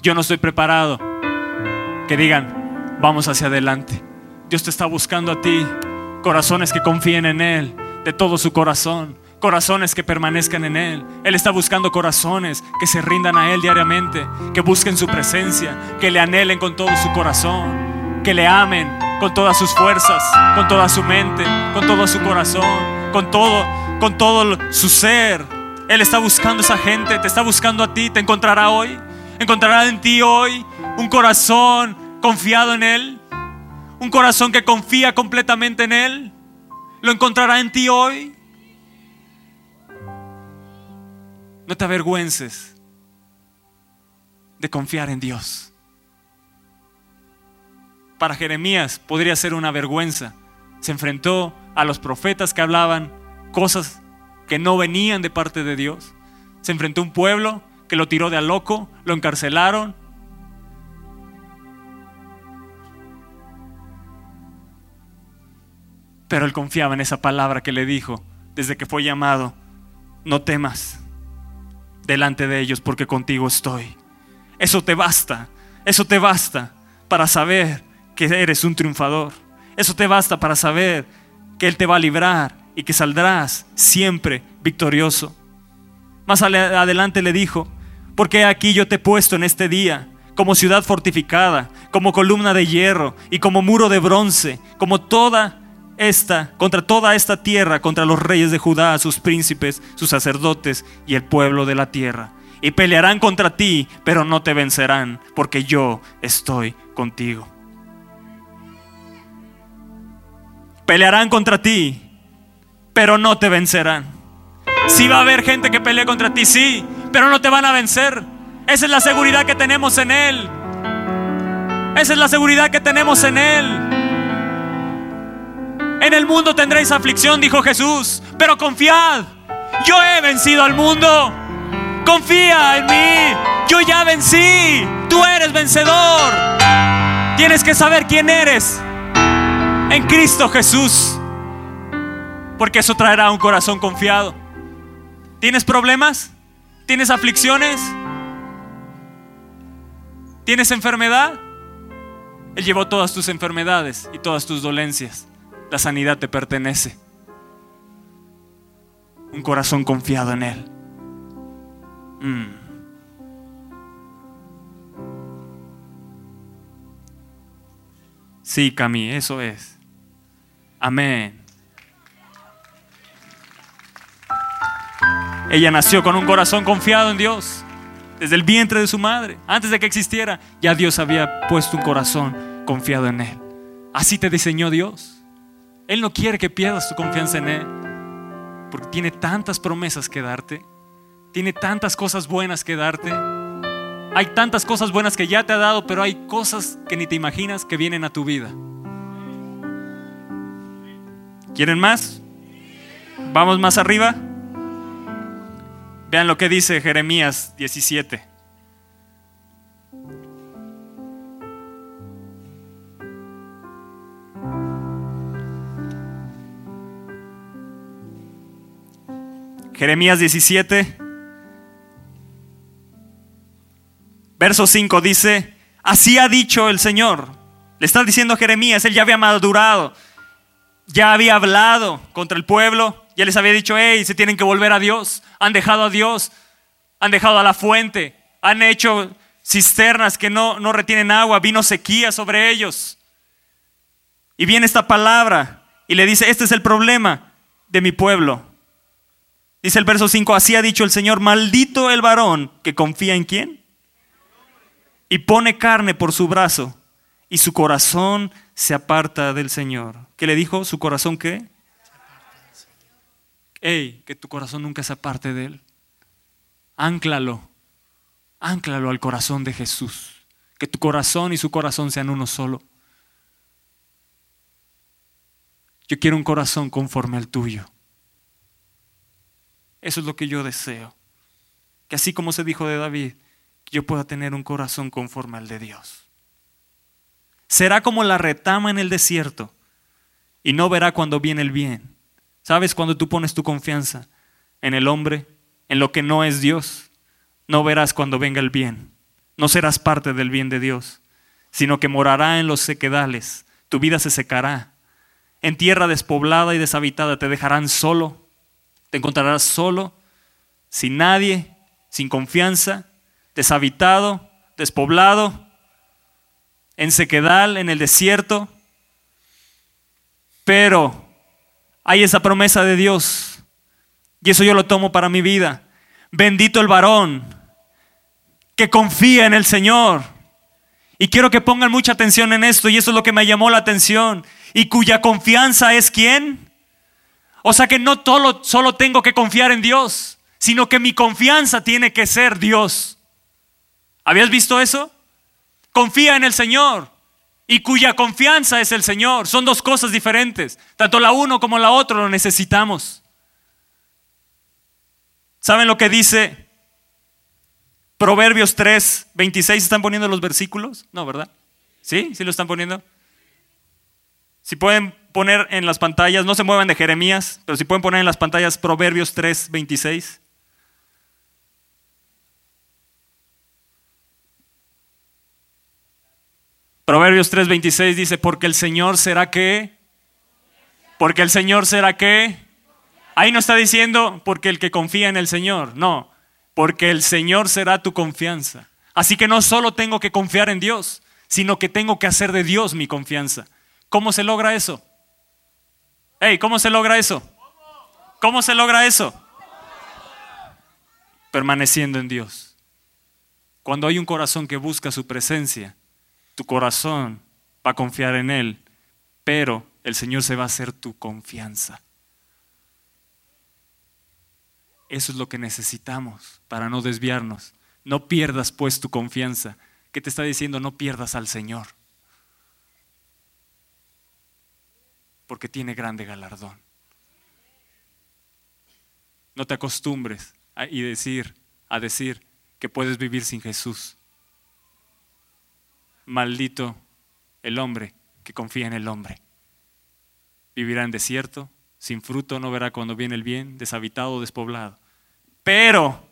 yo no estoy preparado, que digan, vamos hacia adelante. Dios te está buscando a ti, corazones que confíen en Él de todo su corazón, corazones que permanezcan en Él. Él está buscando corazones que se rindan a Él diariamente, que busquen su presencia, que le anhelen con todo su corazón, que le amen con todas sus fuerzas, con toda su mente, con todo su corazón, con todo, con todo su ser. Él está buscando a esa gente, te está buscando a ti, te encontrará hoy. Encontrará en ti hoy un corazón confiado en Él, un corazón que confía completamente en Él. Lo encontrará en ti hoy. No te avergüences de confiar en Dios. Para Jeremías podría ser una vergüenza. Se enfrentó a los profetas que hablaban cosas que no venían de parte de Dios. Se enfrentó a un pueblo que lo tiró de a loco, lo encarcelaron. Pero él confiaba en esa palabra que le dijo desde que fue llamado, no temas delante de ellos porque contigo estoy. Eso te basta, eso te basta para saber que eres un triunfador. Eso te basta para saber que Él te va a librar y que saldrás siempre victorioso. Más adelante le dijo, porque aquí yo te he puesto en este día como ciudad fortificada, como columna de hierro y como muro de bronce, como toda esta, contra toda esta tierra, contra los reyes de Judá, sus príncipes, sus sacerdotes y el pueblo de la tierra. Y pelearán contra ti, pero no te vencerán, porque yo estoy contigo. Pelearán contra ti, pero no te vencerán. Sí va a haber gente que pelee contra ti, sí, pero no te van a vencer. Esa es la seguridad que tenemos en Él. Esa es la seguridad que tenemos en Él. En el mundo tendréis aflicción, dijo Jesús, pero confiad. Yo he vencido al mundo. Confía en mí. Yo ya vencí. Tú eres vencedor. Tienes que saber quién eres en Cristo Jesús. Porque eso traerá un corazón confiado. ¿Tienes problemas? ¿Tienes aflicciones? ¿Tienes enfermedad? Él llevó todas tus enfermedades y todas tus dolencias. La sanidad te pertenece. Un corazón confiado en Él. Mm. Sí, Cami, eso es. Amén. Ella nació con un corazón confiado en Dios. Desde el vientre de su madre, antes de que existiera, ya Dios había puesto un corazón confiado en Él. Así te diseñó Dios. Él no quiere que pierdas tu confianza en Él, porque tiene tantas promesas que darte, tiene tantas cosas buenas que darte. Hay tantas cosas buenas que ya te ha dado, pero hay cosas que ni te imaginas que vienen a tu vida. ¿Quieren más? ¿Vamos más arriba? Vean lo que dice Jeremías 17. Jeremías 17, verso 5 dice, así ha dicho el Señor. Le está diciendo Jeremías, él ya había madurado, ya había hablado contra el pueblo, ya les había dicho, hey, se tienen que volver a Dios. Han dejado a Dios, han dejado a la fuente, han hecho cisternas que no, no retienen agua, vino sequía sobre ellos. Y viene esta palabra y le dice, este es el problema de mi pueblo. Dice el verso 5, así ha dicho el Señor, maldito el varón que confía en quién y pone carne por su brazo y su corazón se aparta del Señor. ¿Qué le dijo? ¿Su corazón qué? Ey, que tu corazón nunca se aparte de Él. Ánclalo, ánclalo al corazón de Jesús. Que tu corazón y su corazón sean uno solo. Yo quiero un corazón conforme al tuyo. Eso es lo que yo deseo. Que así como se dijo de David, yo pueda tener un corazón conforme al de Dios. Será como la retama en el desierto y no verá cuando viene el bien. ¿Sabes? Cuando tú pones tu confianza en el hombre, en lo que no es Dios, no verás cuando venga el bien. No serás parte del bien de Dios, sino que morará en los sequedales. Tu vida se secará. En tierra despoblada y deshabitada te dejarán solo te encontrarás solo, sin nadie, sin confianza, deshabitado, despoblado, en sequedal, en el desierto. Pero hay esa promesa de Dios. Y eso yo lo tomo para mi vida. Bendito el varón que confía en el Señor. Y quiero que pongan mucha atención en esto. Y eso es lo que me llamó la atención. Y cuya confianza es quién? O sea que no solo, tengo que confiar en Dios, sino que mi confianza tiene que ser Dios. ¿Habías visto eso? Confía en el Señor y cuya confianza es el Señor. Son dos cosas diferentes. Tanto la uno como la otra lo necesitamos. ¿Saben lo que dice Proverbios 3, 26, ¿están poniendo los versículos? No, ¿verdad? ¿Sí? ¿Sí lo están poniendo? Si pueden poner en las pantallas, no se muevan de Jeremías, pero si pueden poner en las pantallas Proverbios 3, 26. Proverbios 3:26 dice, porque el Señor será qué? Porque el Señor será qué? Ahí no está diciendo porque el que confía en el Señor, no, porque el Señor será tu confianza. Así que no solo tengo que confiar en Dios, sino que tengo que hacer de Dios mi confianza. ¿Cómo se logra eso? Hey, ¿cómo se logra eso? ¿Cómo se logra eso? Permaneciendo en Dios. Cuando hay un corazón que busca su presencia, tu corazón va a confiar en Él, pero el Señor se va a hacer tu confianza. Eso es lo que necesitamos para no desviarnos. No pierdas pues tu confianza. ¿Qué te está diciendo? No pierdas al Señor. Porque tiene grande galardón. No te acostumbres a, y decir, a decir que puedes vivir sin Jesús maldito el hombre que confía en el hombre. Vivirá en desierto, sin fruto, no verá cuando viene el bien, deshabitado, despoblado. Pero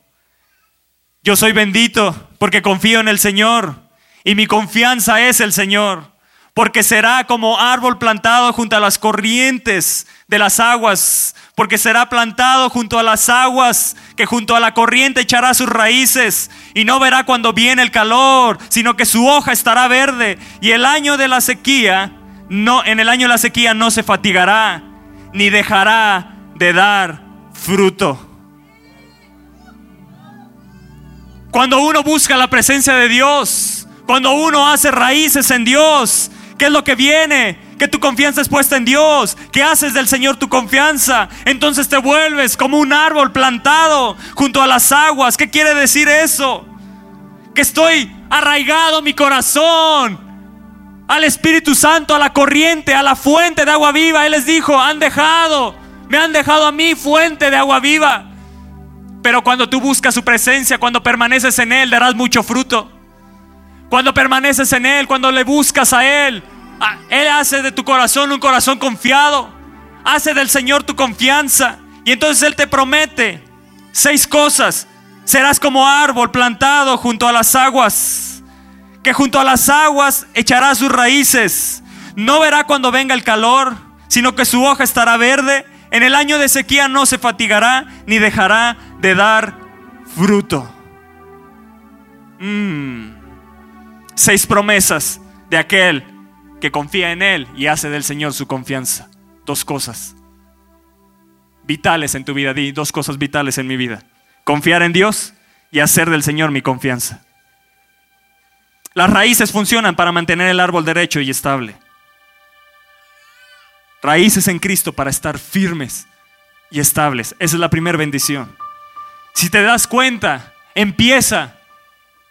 yo soy bendito porque confío en el Señor y mi confianza es el Señor, porque será como árbol plantado junto a las corrientes de las aguas, porque será plantado junto a las aguas, que junto a la corriente echará sus raíces y no verá cuando viene el calor, sino que su hoja estará verde y el año de la sequía no en el año de la sequía no se fatigará ni dejará de dar fruto. Cuando uno busca la presencia de Dios, cuando uno hace raíces en Dios, ¿qué es lo que viene? que tu confianza es puesta en Dios, que haces del Señor tu confianza, entonces te vuelves como un árbol plantado junto a las aguas. ¿Qué quiere decir eso? Que estoy arraigado mi corazón al Espíritu Santo, a la corriente, a la fuente de agua viva. Él les dijo, han dejado, me han dejado a mí fuente de agua viva. Pero cuando tú buscas su presencia, cuando permaneces en Él, darás mucho fruto. Cuando permaneces en Él, cuando le buscas a Él, Él hace de tu corazón un corazón confiado. Hace del Señor tu confianza. Y entonces Él te promete seis cosas. Serás como árbol plantado junto a las aguas, que junto a las aguas echará sus raíces. No verá cuando venga el calor, sino que su hoja estará verde. En el año de sequía no se fatigará ni dejará de dar fruto. Mm. Seis promesas de aquel que confía en Él y hace del Señor su confianza. Dos cosas vitales en tu vida, di dos cosas vitales en mi vida. Confiar en Dios y hacer del Señor mi confianza. Las raíces funcionan para mantener el árbol derecho y estable. Raíces en Cristo para estar firmes y estables. Esa es la primera bendición. Si te das cuenta, empieza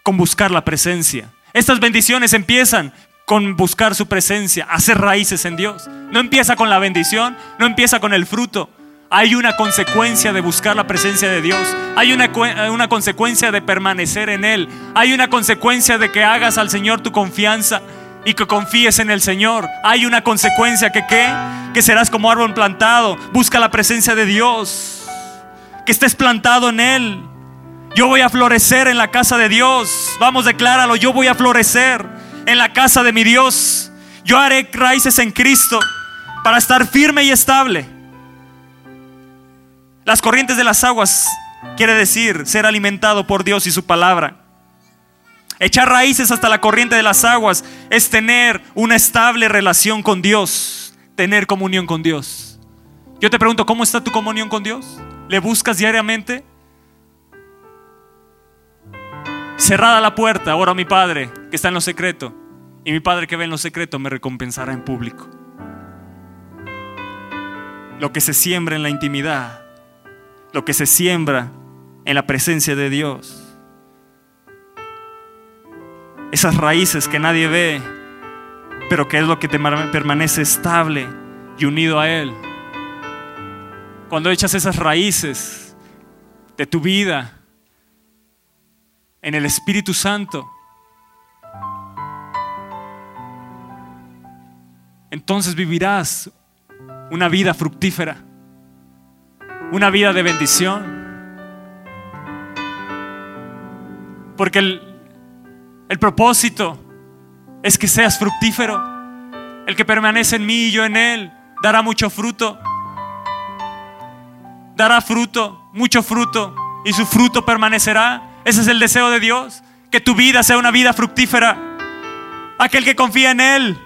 con buscar la presencia. Estas bendiciones empiezan con buscar su presencia, hacer raíces en Dios. No empieza con la bendición, no empieza con el fruto. Hay una consecuencia de buscar la presencia de Dios. Hay una, una, consecuencia de permanecer en Él. Hay una consecuencia de que hagas al Señor tu confianza y que confíes en el Señor. Hay una consecuencia que qué? Que serás como árbol plantado. Busca la presencia de Dios. Que estés plantado en Él. Yo voy a florecer en la casa de Dios. Vamos, decláralo. Yo voy a florecer en la casa de mi Dios. Yo haré raíces en Cristo para estar firme y estable. Las corrientes de las aguas quiere decir ser alimentado por Dios y su palabra. Echar raíces hasta la corriente de las aguas es tener una estable relación con Dios, tener comunión con Dios. Yo te pregunto, ¿cómo está tu comunión con Dios? ¿Le buscas diariamente? Cerrada la puerta, ahora mi Padre que está en lo secreto. Y mi Padre que ve en lo secreto me recompensará en público. Lo que se siembra en la intimidad, lo que se siembra en la presencia de Dios. Esas raíces que nadie ve, pero que es lo que te permanece estable y unido a Él. Cuando echas esas raíces de tu vida, en el Espíritu Santo, entonces vivirás una vida fructífera, una vida de bendición. Porque el, el propósito es que seas fructífero. El que permanece en mí y yo en él dará mucho fruto. Dará fruto, mucho fruto, y su fruto permanecerá. Ese es el deseo de Dios, que tu vida sea una vida fructífera. Aquel que confía en Él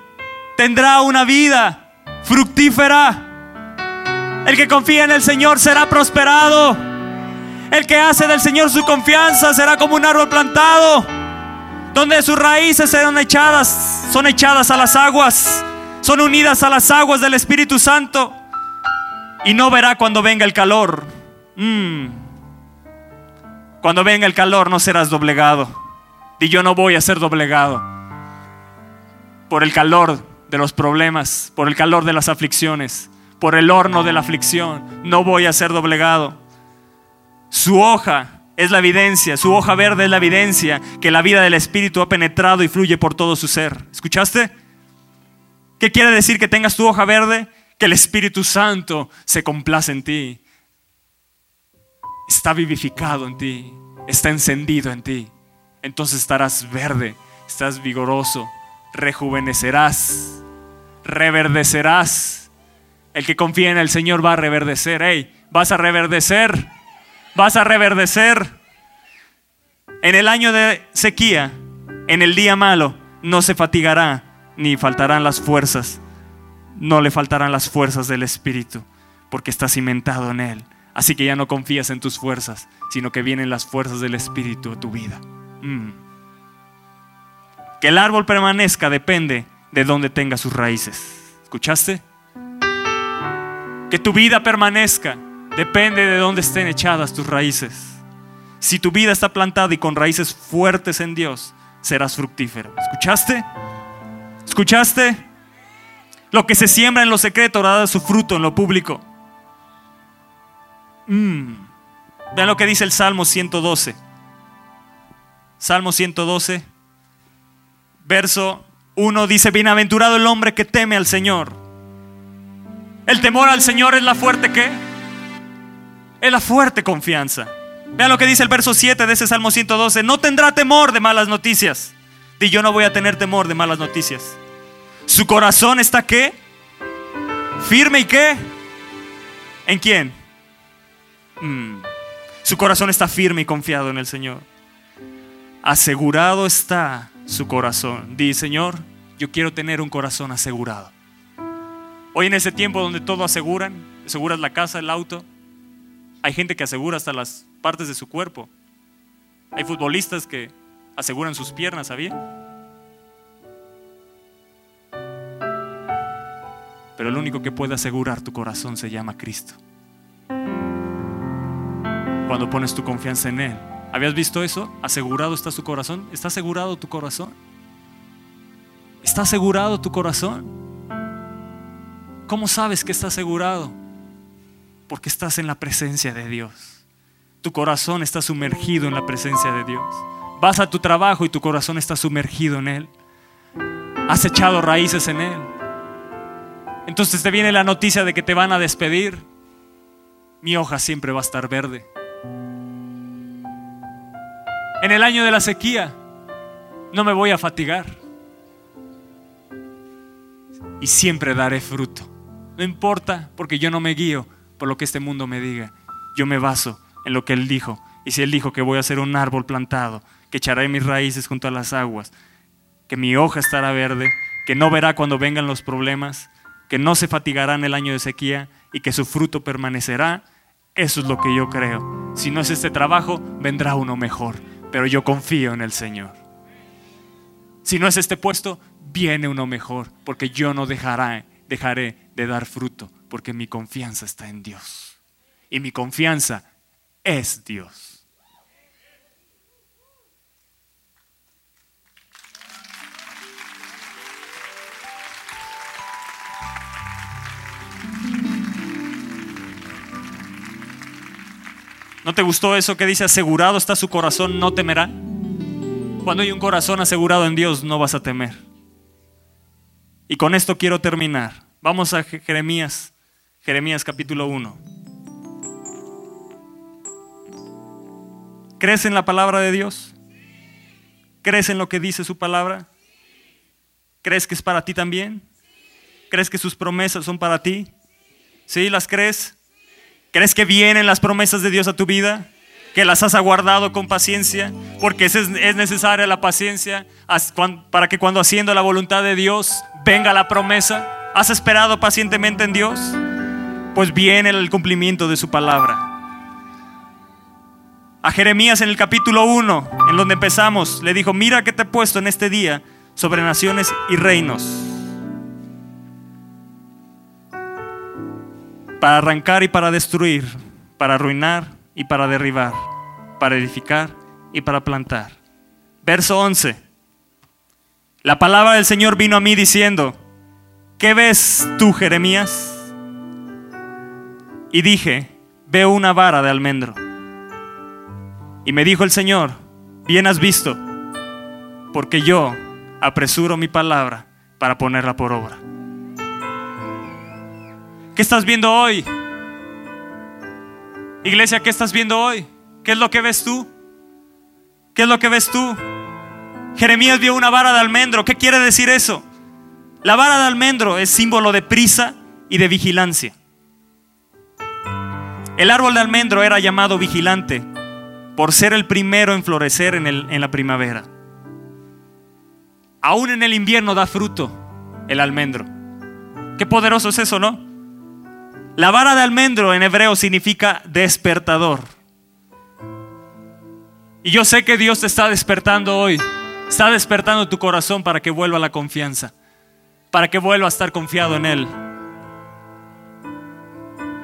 tendrá una vida fructífera. El que confía en el Señor será prosperado. El que hace del Señor su confianza será como un árbol plantado, donde sus raíces serán echadas, son echadas a las aguas, son unidas a las aguas del Espíritu Santo y no verá cuando venga el calor. Mm. Cuando venga el calor no serás doblegado. Y yo no voy a ser doblegado por el calor de los problemas, por el calor de las aflicciones, por el horno de la aflicción. No voy a ser doblegado. Su hoja es la evidencia, su hoja verde es la evidencia que la vida del Espíritu ha penetrado y fluye por todo su ser. ¿Escuchaste? ¿Qué quiere decir que tengas tu hoja verde? Que el Espíritu Santo se complace en ti. Está vivificado en ti, está encendido en ti. Entonces estarás verde, estás vigoroso, rejuvenecerás, reverdecerás. El que confía en el Señor va a reverdecer. Hey, vas a reverdecer, vas a reverdecer. En el año de sequía, en el día malo, no se fatigará ni faltarán las fuerzas. No le faltarán las fuerzas del Espíritu, porque está cimentado en Él. Así que ya no confías en tus fuerzas, sino que vienen las fuerzas del Espíritu a tu vida. Mm. Que el árbol permanezca depende de dónde tenga sus raíces. ¿Escuchaste? Que tu vida permanezca depende de dónde estén echadas tus raíces. Si tu vida está plantada y con raíces fuertes en Dios, serás fructífero. ¿Escuchaste? ¿Escuchaste? Lo que se siembra en lo secreto dará su fruto en lo público. Mm. Vean lo que dice el Salmo 112. Salmo 112, verso 1 dice, bienaventurado el hombre que teme al Señor. El temor al Señor es la fuerte qué? Es la fuerte confianza. Vean lo que dice el verso 7 de ese Salmo 112. No tendrá temor de malas noticias. Y yo no voy a tener temor de malas noticias. Su corazón está qué? Firme y qué? ¿En quién? Mm. Su corazón está firme y confiado en el Señor. Asegurado está su corazón. Di, Señor, yo quiero tener un corazón asegurado. Hoy en ese tiempo donde todo aseguran, aseguras la casa, el auto, hay gente que asegura hasta las partes de su cuerpo. Hay futbolistas que aseguran sus piernas, ¿sabía? Pero el único que puede asegurar tu corazón se llama Cristo. Cuando pones tu confianza en Él. ¿Habías visto eso? ¿Asegurado está su corazón? ¿Está asegurado tu corazón? ¿Está asegurado tu corazón? ¿Cómo sabes que está asegurado? Porque estás en la presencia de Dios. Tu corazón está sumergido en la presencia de Dios. Vas a tu trabajo y tu corazón está sumergido en Él. Has echado raíces en Él. Entonces te viene la noticia de que te van a despedir. Mi hoja siempre va a estar verde. En el año de la sequía no me voy a fatigar. Y siempre daré fruto. No importa porque yo no me guío por lo que este mundo me diga. Yo me baso en lo que Él dijo. Y si Él dijo que voy a ser un árbol plantado, que echaré mis raíces junto a las aguas, que mi hoja estará verde, que no verá cuando vengan los problemas, que no se fatigará en el año de sequía y que su fruto permanecerá, eso es lo que yo creo. Si no es este trabajo, vendrá uno mejor, pero yo confío en el Señor. Si no es este puesto, viene uno mejor, porque yo no dejaré, dejaré de dar fruto, porque mi confianza está en Dios. Y mi confianza es Dios. ¿No te gustó eso que dice asegurado está su corazón, no temerá? Cuando hay un corazón asegurado en Dios, no vas a temer. Y con esto quiero terminar. Vamos a Jeremías, Jeremías capítulo 1. ¿Crees en la palabra de Dios? ¿Crees en lo que dice su palabra? ¿Crees que es para ti también? ¿Crees que sus promesas son para ti? ¿Sí? ¿Las crees? ¿Crees que vienen las promesas de Dios a tu vida? ¿Que las has aguardado con paciencia? Porque es, es necesaria la paciencia para que cuando haciendo la voluntad de Dios venga la promesa. ¿Has esperado pacientemente en Dios? Pues viene el cumplimiento de su palabra. A Jeremías en el capítulo 1, en donde empezamos, le dijo, mira que te he puesto en este día sobre naciones y reinos para arrancar y para destruir, para arruinar y para derribar, para edificar y para plantar. Verso 11. La palabra del Señor vino a mí diciendo, ¿qué ves tú, Jeremías? Y dije, veo una vara de almendro. Y me dijo el Señor, bien has visto, porque yo apresuro mi palabra para ponerla por obra. ¿Qué estás viendo hoy? Iglesia, ¿qué estás viendo hoy? ¿Qué es lo que ves tú? ¿Qué es lo que ves tú? Jeremías vio una vara de almendro. ¿Qué quiere decir eso? La vara de almendro es símbolo de prisa y de vigilancia. El árbol de almendro era llamado vigilante por ser el primero en florecer en, en la primavera. Aún en el invierno da fruto el almendro. Qué poderoso es eso, ¿no? La vara de almendro en hebreo significa despertador. Y yo sé que Dios te está despertando hoy. Está despertando tu corazón para que vuelva la confianza. Para que vuelva a estar confiado en Él.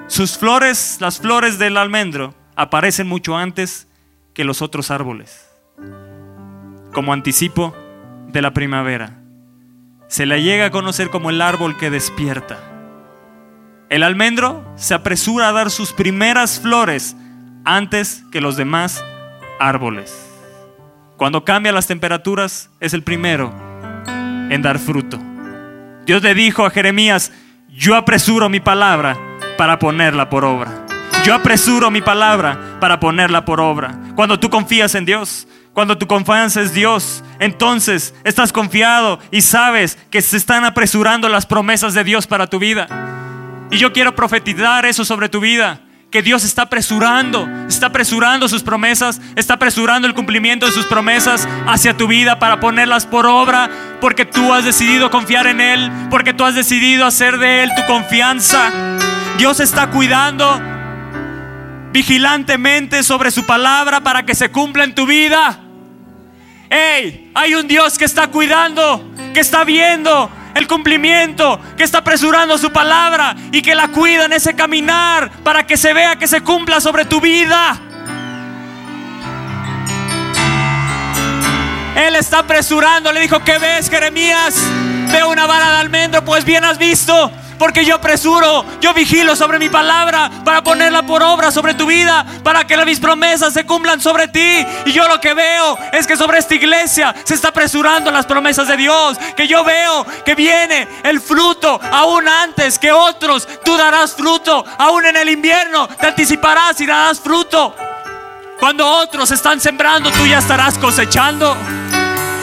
Sus flores, las flores del almendro, aparecen mucho antes que los otros árboles. Como anticipo de la primavera. Se le llega a conocer como el árbol que despierta. El almendro se apresura a dar sus primeras flores antes que los demás árboles. Cuando cambian las temperaturas es el primero en dar fruto. Dios le dijo a Jeremías, yo apresuro mi palabra para ponerla por obra. Yo apresuro mi palabra para ponerla por obra. Cuando tú confías en Dios, cuando tu confianza es Dios, entonces estás confiado y sabes que se están apresurando las promesas de Dios para tu vida. Y yo quiero profetizar eso sobre tu vida. Que Dios está apresurando, está apresurando sus promesas, está apresurando el cumplimiento de sus promesas hacia tu vida para ponerlas por obra, porque tú has decidido confiar en Él, porque tú has decidido hacer de Él tu confianza. Dios está cuidando vigilantemente sobre su palabra para que se cumpla en tu vida. Hey, hay un Dios que está cuidando, que está viendo, el cumplimiento, que está apresurando su palabra y que la cuida en ese caminar para que se vea que se cumpla sobre tu vida. Él está apresurando, le dijo, ¿qué ves, Jeremías? Veo una vara de almendro, pues bien has visto porque yo apresuro, yo vigilo sobre mi palabra para ponerla por obra sobre tu vida, para que mis promesas se cumplan sobre ti. Y yo lo que veo es que sobre esta iglesia se está apresurando las promesas de Dios, que yo veo que viene el fruto aún antes que otros. Tú darás fruto, aún en el invierno te anticiparás y darás fruto. Cuando otros están sembrando, tú ya estarás cosechando.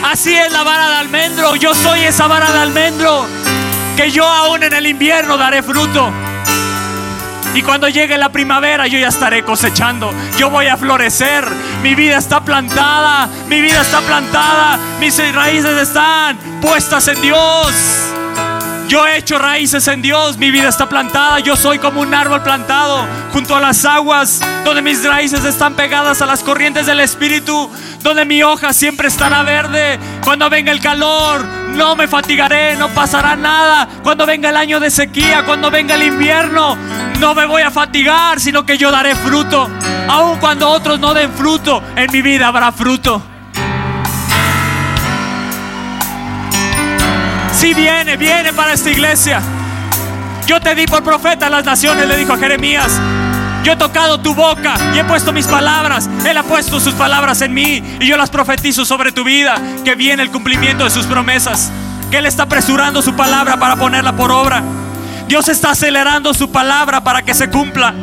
Así es la vara de almendro. Yo soy esa vara de almendro que yo aún en el invierno daré fruto. Y cuando llegue la primavera yo ya estaré cosechando. Yo voy a florecer. Mi vida está plantada. Mi vida está plantada. Mis raíces están puestas en Dios. Yo he hecho raíces en Dios, mi vida está plantada, yo soy como un árbol plantado junto a las aguas, donde mis raíces están pegadas a las corrientes del Espíritu, donde mi hoja siempre estará verde. Cuando venga el calor, no me fatigaré, no pasará nada. Cuando venga el año de sequía, cuando venga el invierno, no me voy a fatigar, sino que yo daré fruto. Aun cuando otros no den fruto, en mi vida habrá fruto. Si viene, viene para esta iglesia. Yo te di por profeta a las naciones, le dijo a Jeremías. Yo he tocado tu boca y he puesto mis palabras. Él ha puesto sus palabras en mí y yo las profetizo sobre tu vida. Que viene el cumplimiento de sus promesas. Que Él está apresurando su palabra para ponerla por obra. Dios está acelerando su palabra para que se cumpla.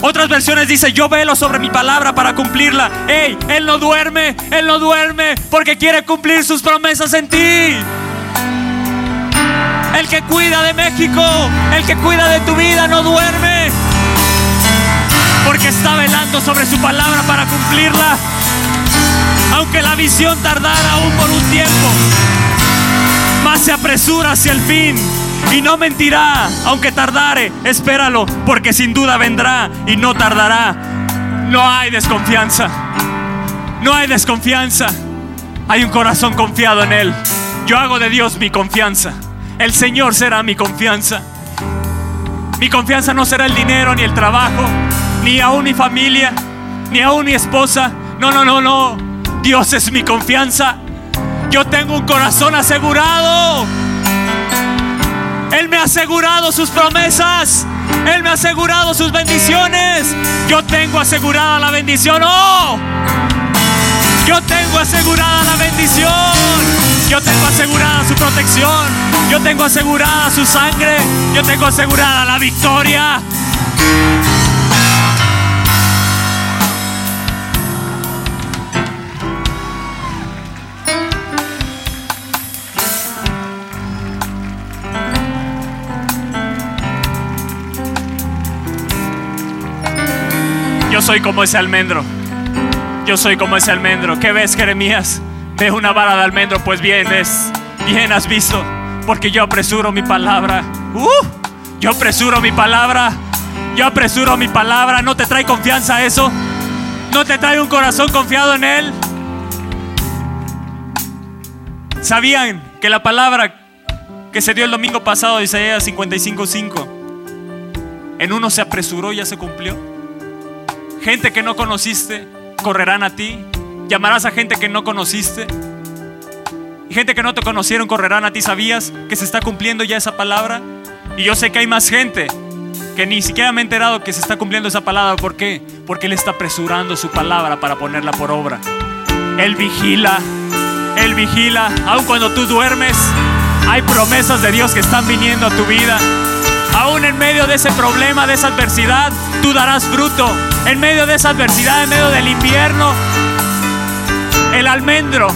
Otras versiones dice, yo velo sobre mi palabra para cumplirla. Hey, Él no duerme, Él no duerme porque quiere cumplir sus promesas en ti. El que cuida de México, el que cuida de tu vida no duerme. Porque está velando sobre su palabra para cumplirla. Aunque la visión tardara aún por un tiempo, más se apresura hacia el fin y no mentirá, aunque tardare, espéralo, porque sin duda vendrá y no tardará. No hay desconfianza, no hay desconfianza, hay un corazón confiado en Él. Yo hago de Dios mi confianza, el Señor será mi confianza. Mi confianza no será el dinero ni el trabajo, ni aún mi familia, ni aún mi esposa. No, no, no, no. Dios es mi confianza. Yo tengo un corazón asegurado. Él me ha asegurado sus promesas. Él me ha asegurado sus bendiciones. Yo tengo asegurada la bendición. Oh, yo tengo asegurada la bendición. Yo tengo asegurada su protección. Yo tengo asegurada su sangre. Yo tengo asegurada la victoria. Yo soy como ese almendro. Yo soy como ese almendro. ¿Qué ves, Jeremías? Ve una vara de almendro. Pues bien, es. Bien has visto. Porque yo apresuro mi palabra. Uh, yo apresuro mi palabra. Yo apresuro mi palabra. ¿No te trae confianza eso? ¿No te trae un corazón confiado en Él? ¿Sabían que la palabra que se dio el domingo pasado de Isaías 55.5 en uno se apresuró y ya se cumplió? Gente que no conociste correrán a ti. Llamarás a gente que no conociste. Y gente que no te conocieron correrán a ti. ¿Sabías que se está cumpliendo ya esa palabra? Y yo sé que hay más gente que ni siquiera me he enterado que se está cumpliendo esa palabra. ¿Por qué? Porque Él está apresurando su palabra para ponerla por obra. Él vigila, Él vigila. Aun cuando tú duermes, hay promesas de Dios que están viniendo a tu vida. Aún en medio de ese problema, de esa adversidad, tú darás fruto. En medio de esa adversidad, en medio del invierno, el almendro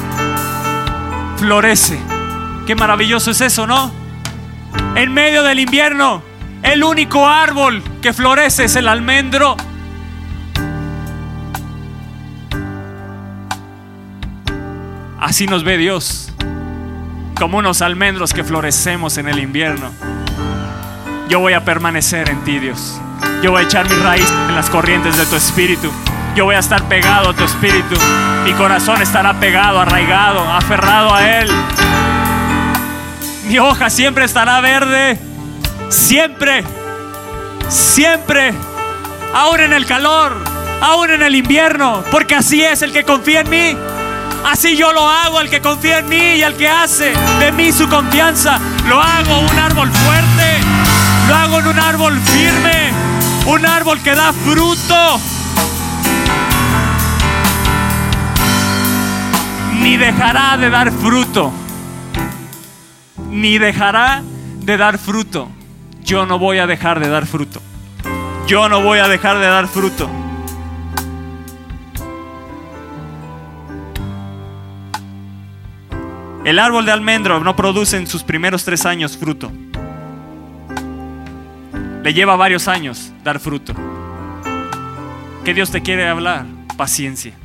florece. Qué maravilloso es eso, ¿no? En medio del invierno, el único árbol que florece es el almendro. Así nos ve Dios, como unos almendros que florecemos en el invierno. Yo voy a permanecer en ti, Dios. Yo voy a echar mi raíz en las corrientes de tu espíritu. Yo voy a estar pegado a tu espíritu. Mi corazón estará pegado, arraigado, aferrado a Él. Mi hoja siempre estará verde. Siempre. Siempre. Aún en el calor. Aún en el invierno. Porque así es el que confía en mí. Así yo lo hago, el que confía en mí y el que hace de mí su confianza. Lo hago un árbol fuerte. Lo hago en un árbol firme. Un árbol que da fruto. Ni dejará de dar fruto. Ni dejará de dar fruto. Yo no voy a dejar de dar fruto. Yo no voy a dejar de dar fruto. El árbol de almendro no produce en sus primeros tres años fruto. Le lleva varios años dar fruto. ¿Qué Dios te quiere hablar? Paciencia.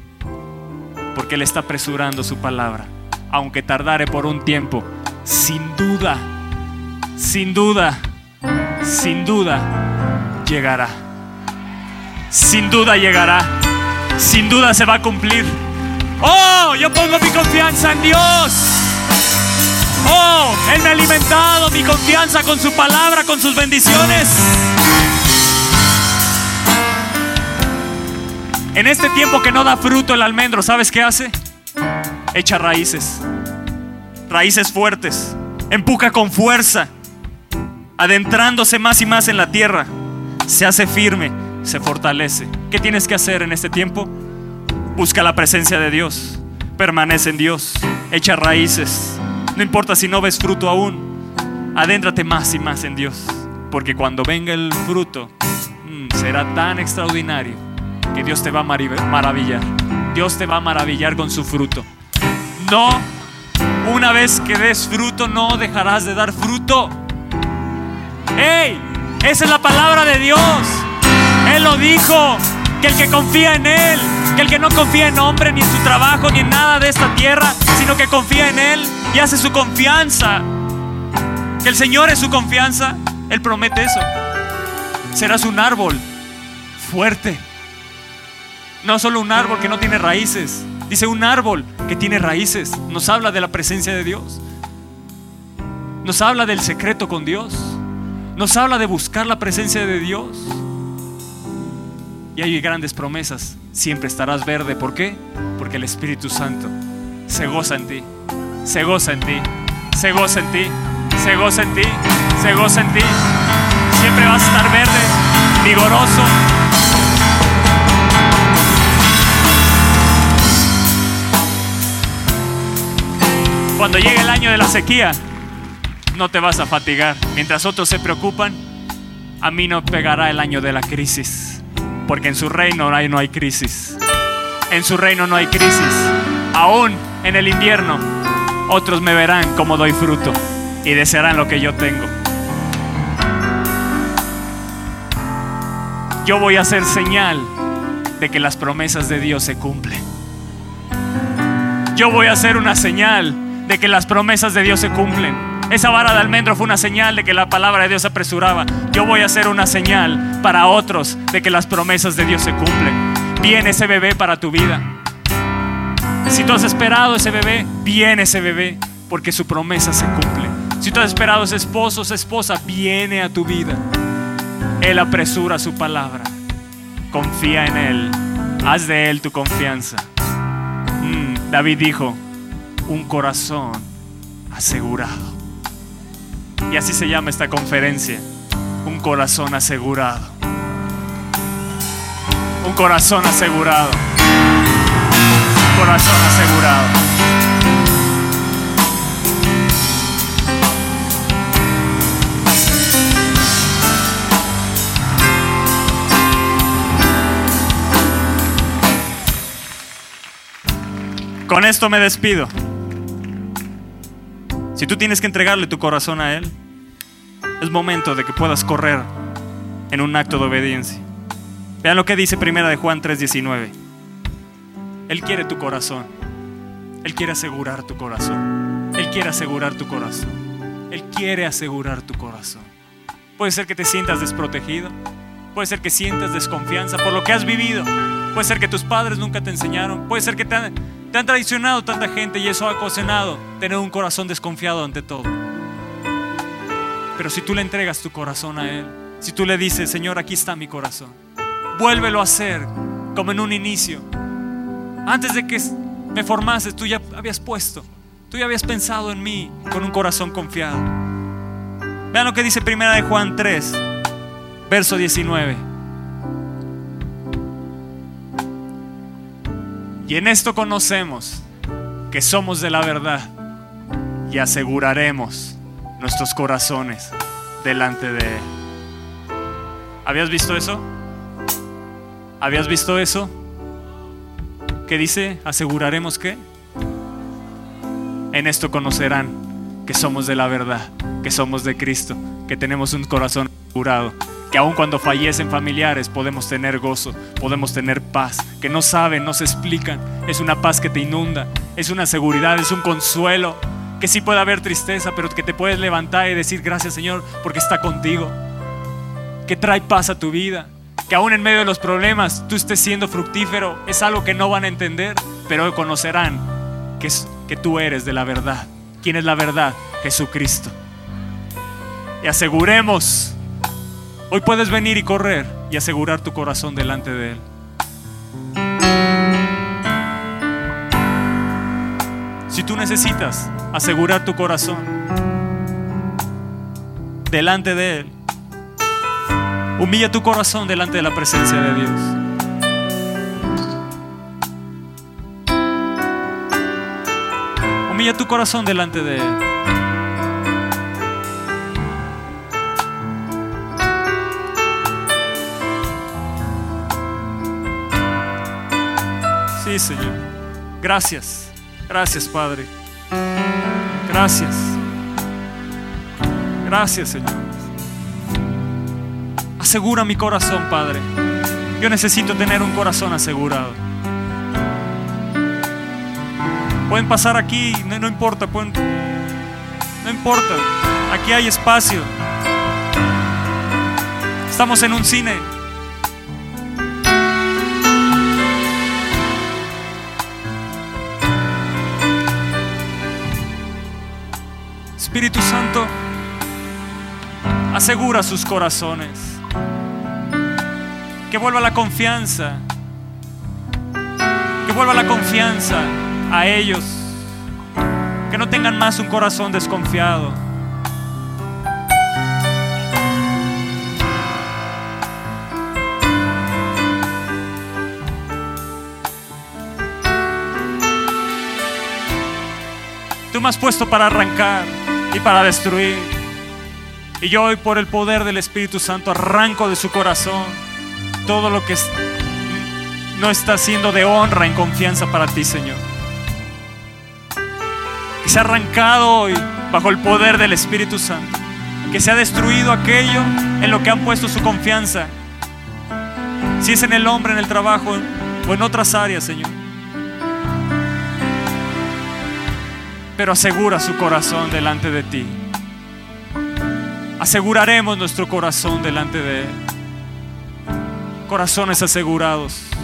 Porque Él está apresurando su palabra. Aunque tardare por un tiempo, sin duda, sin duda, sin duda, llegará. Sin duda llegará. Sin duda se va a cumplir. Oh, yo pongo mi confianza en Dios. Oh, Él me ha alimentado mi confianza con su palabra, con sus bendiciones. En este tiempo que no da fruto el almendro, ¿sabes qué hace? Echa raíces. Raíces fuertes. Empuja con fuerza. Adentrándose más y más en la tierra. Se hace firme. se fortalece. ¿Qué tienes que hacer en este tiempo? Busca la presencia de Dios, permanece en Dios, echa raíces. No importa si no ves fruto aún, adéntrate más y más en Dios, porque cuando venga el fruto mm, será tan extraordinario que Dios te va a maravillar. Dios te va a maravillar con su fruto. No, una vez que des fruto, no dejarás de dar fruto. ¡Ey! Esa es la palabra de Dios. Él lo dijo, que el que confía en Él, que el que no confía en hombre, ni en su trabajo, ni en nada de esta tierra, sino que confía en Él y hace su confianza, que el Señor es su confianza, Él promete eso. Serás un árbol fuerte. No solo un árbol que no tiene raíces, dice un árbol que tiene raíces. Nos habla de la presencia de Dios. Nos habla del secreto con Dios. Nos habla de buscar la presencia de Dios. Y hay grandes promesas. Siempre estarás verde. ¿Por qué? Porque el Espíritu Santo se goza en ti. Se goza en ti. Se goza en ti. Se goza en ti. Se goza en ti. Siempre vas a estar verde, vigoroso. Cuando llegue el año de la sequía, no te vas a fatigar. Mientras otros se preocupan, a mí no pegará el año de la crisis. Porque en su reino no hay crisis. En su reino no hay crisis. Aún en el invierno, otros me verán como doy fruto y desearán lo que yo tengo. Yo voy a hacer señal de que las promesas de Dios se cumplen. Yo voy a hacer una señal de que las promesas de Dios se cumplen. Esa vara de almendro fue una señal de que la palabra de Dios se apresuraba. Yo voy a hacer una señal para otros de que las promesas de Dios se cumplen. Viene ese bebé para tu vida. Si tú has esperado ese bebé, viene ese bebé porque su promesa se cumple. Si tú has esperado ese esposo, esa esposa, viene a tu vida. Él apresura su palabra. Confía en Él. Haz de Él tu confianza. Mm, David dijo, un corazón asegurado. Y así se llama esta conferencia. Un corazón asegurado. Un corazón asegurado. Un corazón asegurado. Con esto me despido. Si tú tienes que entregarle tu corazón a Él, es momento de que puedas correr en un acto de obediencia. Vean lo que dice primera de Juan 3:19. Él quiere tu corazón. Él quiere asegurar tu corazón. Él quiere asegurar tu corazón. Él quiere asegurar tu corazón. Puede ser que te sientas desprotegido. Puede ser que sientas desconfianza por lo que has vivido. Puede ser que tus padres nunca te enseñaron. Puede ser que te han, te han traicionado tanta gente y eso ha ocasionado tener un corazón desconfiado ante todo. Pero si tú le entregas tu corazón a Él, si tú le dices, Señor, aquí está mi corazón, vuélvelo a hacer como en un inicio. Antes de que me formases, tú ya habías puesto, tú ya habías pensado en mí con un corazón confiado. Vean lo que dice Primera de Juan 3, verso 19. Y en esto conocemos que somos de la verdad y aseguraremos nuestros corazones delante de Él. ¿Habías visto eso? ¿Habías visto eso? ¿Qué dice? Aseguraremos que en esto conocerán que somos de la verdad, que somos de Cristo, que tenemos un corazón asegurado que aun cuando fallecen familiares podemos tener gozo, podemos tener paz, que no saben, no se explican, es una paz que te inunda, es una seguridad, es un consuelo, que sí puede haber tristeza, pero que te puedes levantar y decir gracias Señor porque está contigo, que trae paz a tu vida, que aún en medio de los problemas tú estés siendo fructífero, es algo que no van a entender, pero conocerán que, es, que tú eres de la verdad. ¿Quién es la verdad? Jesucristo. Y aseguremos Hoy puedes venir y correr y asegurar tu corazón delante de Él. Si tú necesitas asegurar tu corazón delante de Él, Humilla tu corazón delante de la presencia de Dios. Humilla tu corazón delante de Él. Sí, Señor. Gracias. Gracias, Padre. Gracias. Gracias, Señor. Asegura mi corazón, Padre. Yo necesito tener un corazón asegurado. Pueden pasar aquí, no, importa, pueden, no importa. Aquí hay espacio. Estamos en un cine. Espíritu Santo, asegura sus corazones. Que vuelva la confianza. Que vuelva la confianza a ellos. Que no tengan más un corazón desconfiado. Tú me has puesto para arrancar y para destruir. Y yo hoy por el poder del Espíritu Santo arranco de su corazón todo lo que no está siendo de honra en confianza para ti, Señor. Que se ha arrancado hoy bajo el poder del Espíritu Santo. Que se ha destruido aquello en lo que han puesto su confianza. Si es en el hombre, en el trabajo o en otras áreas, Señor. Pero asegura su corazón delante de ti. Aseguraremos nuestro corazón delante de Él. Corazones asegurados.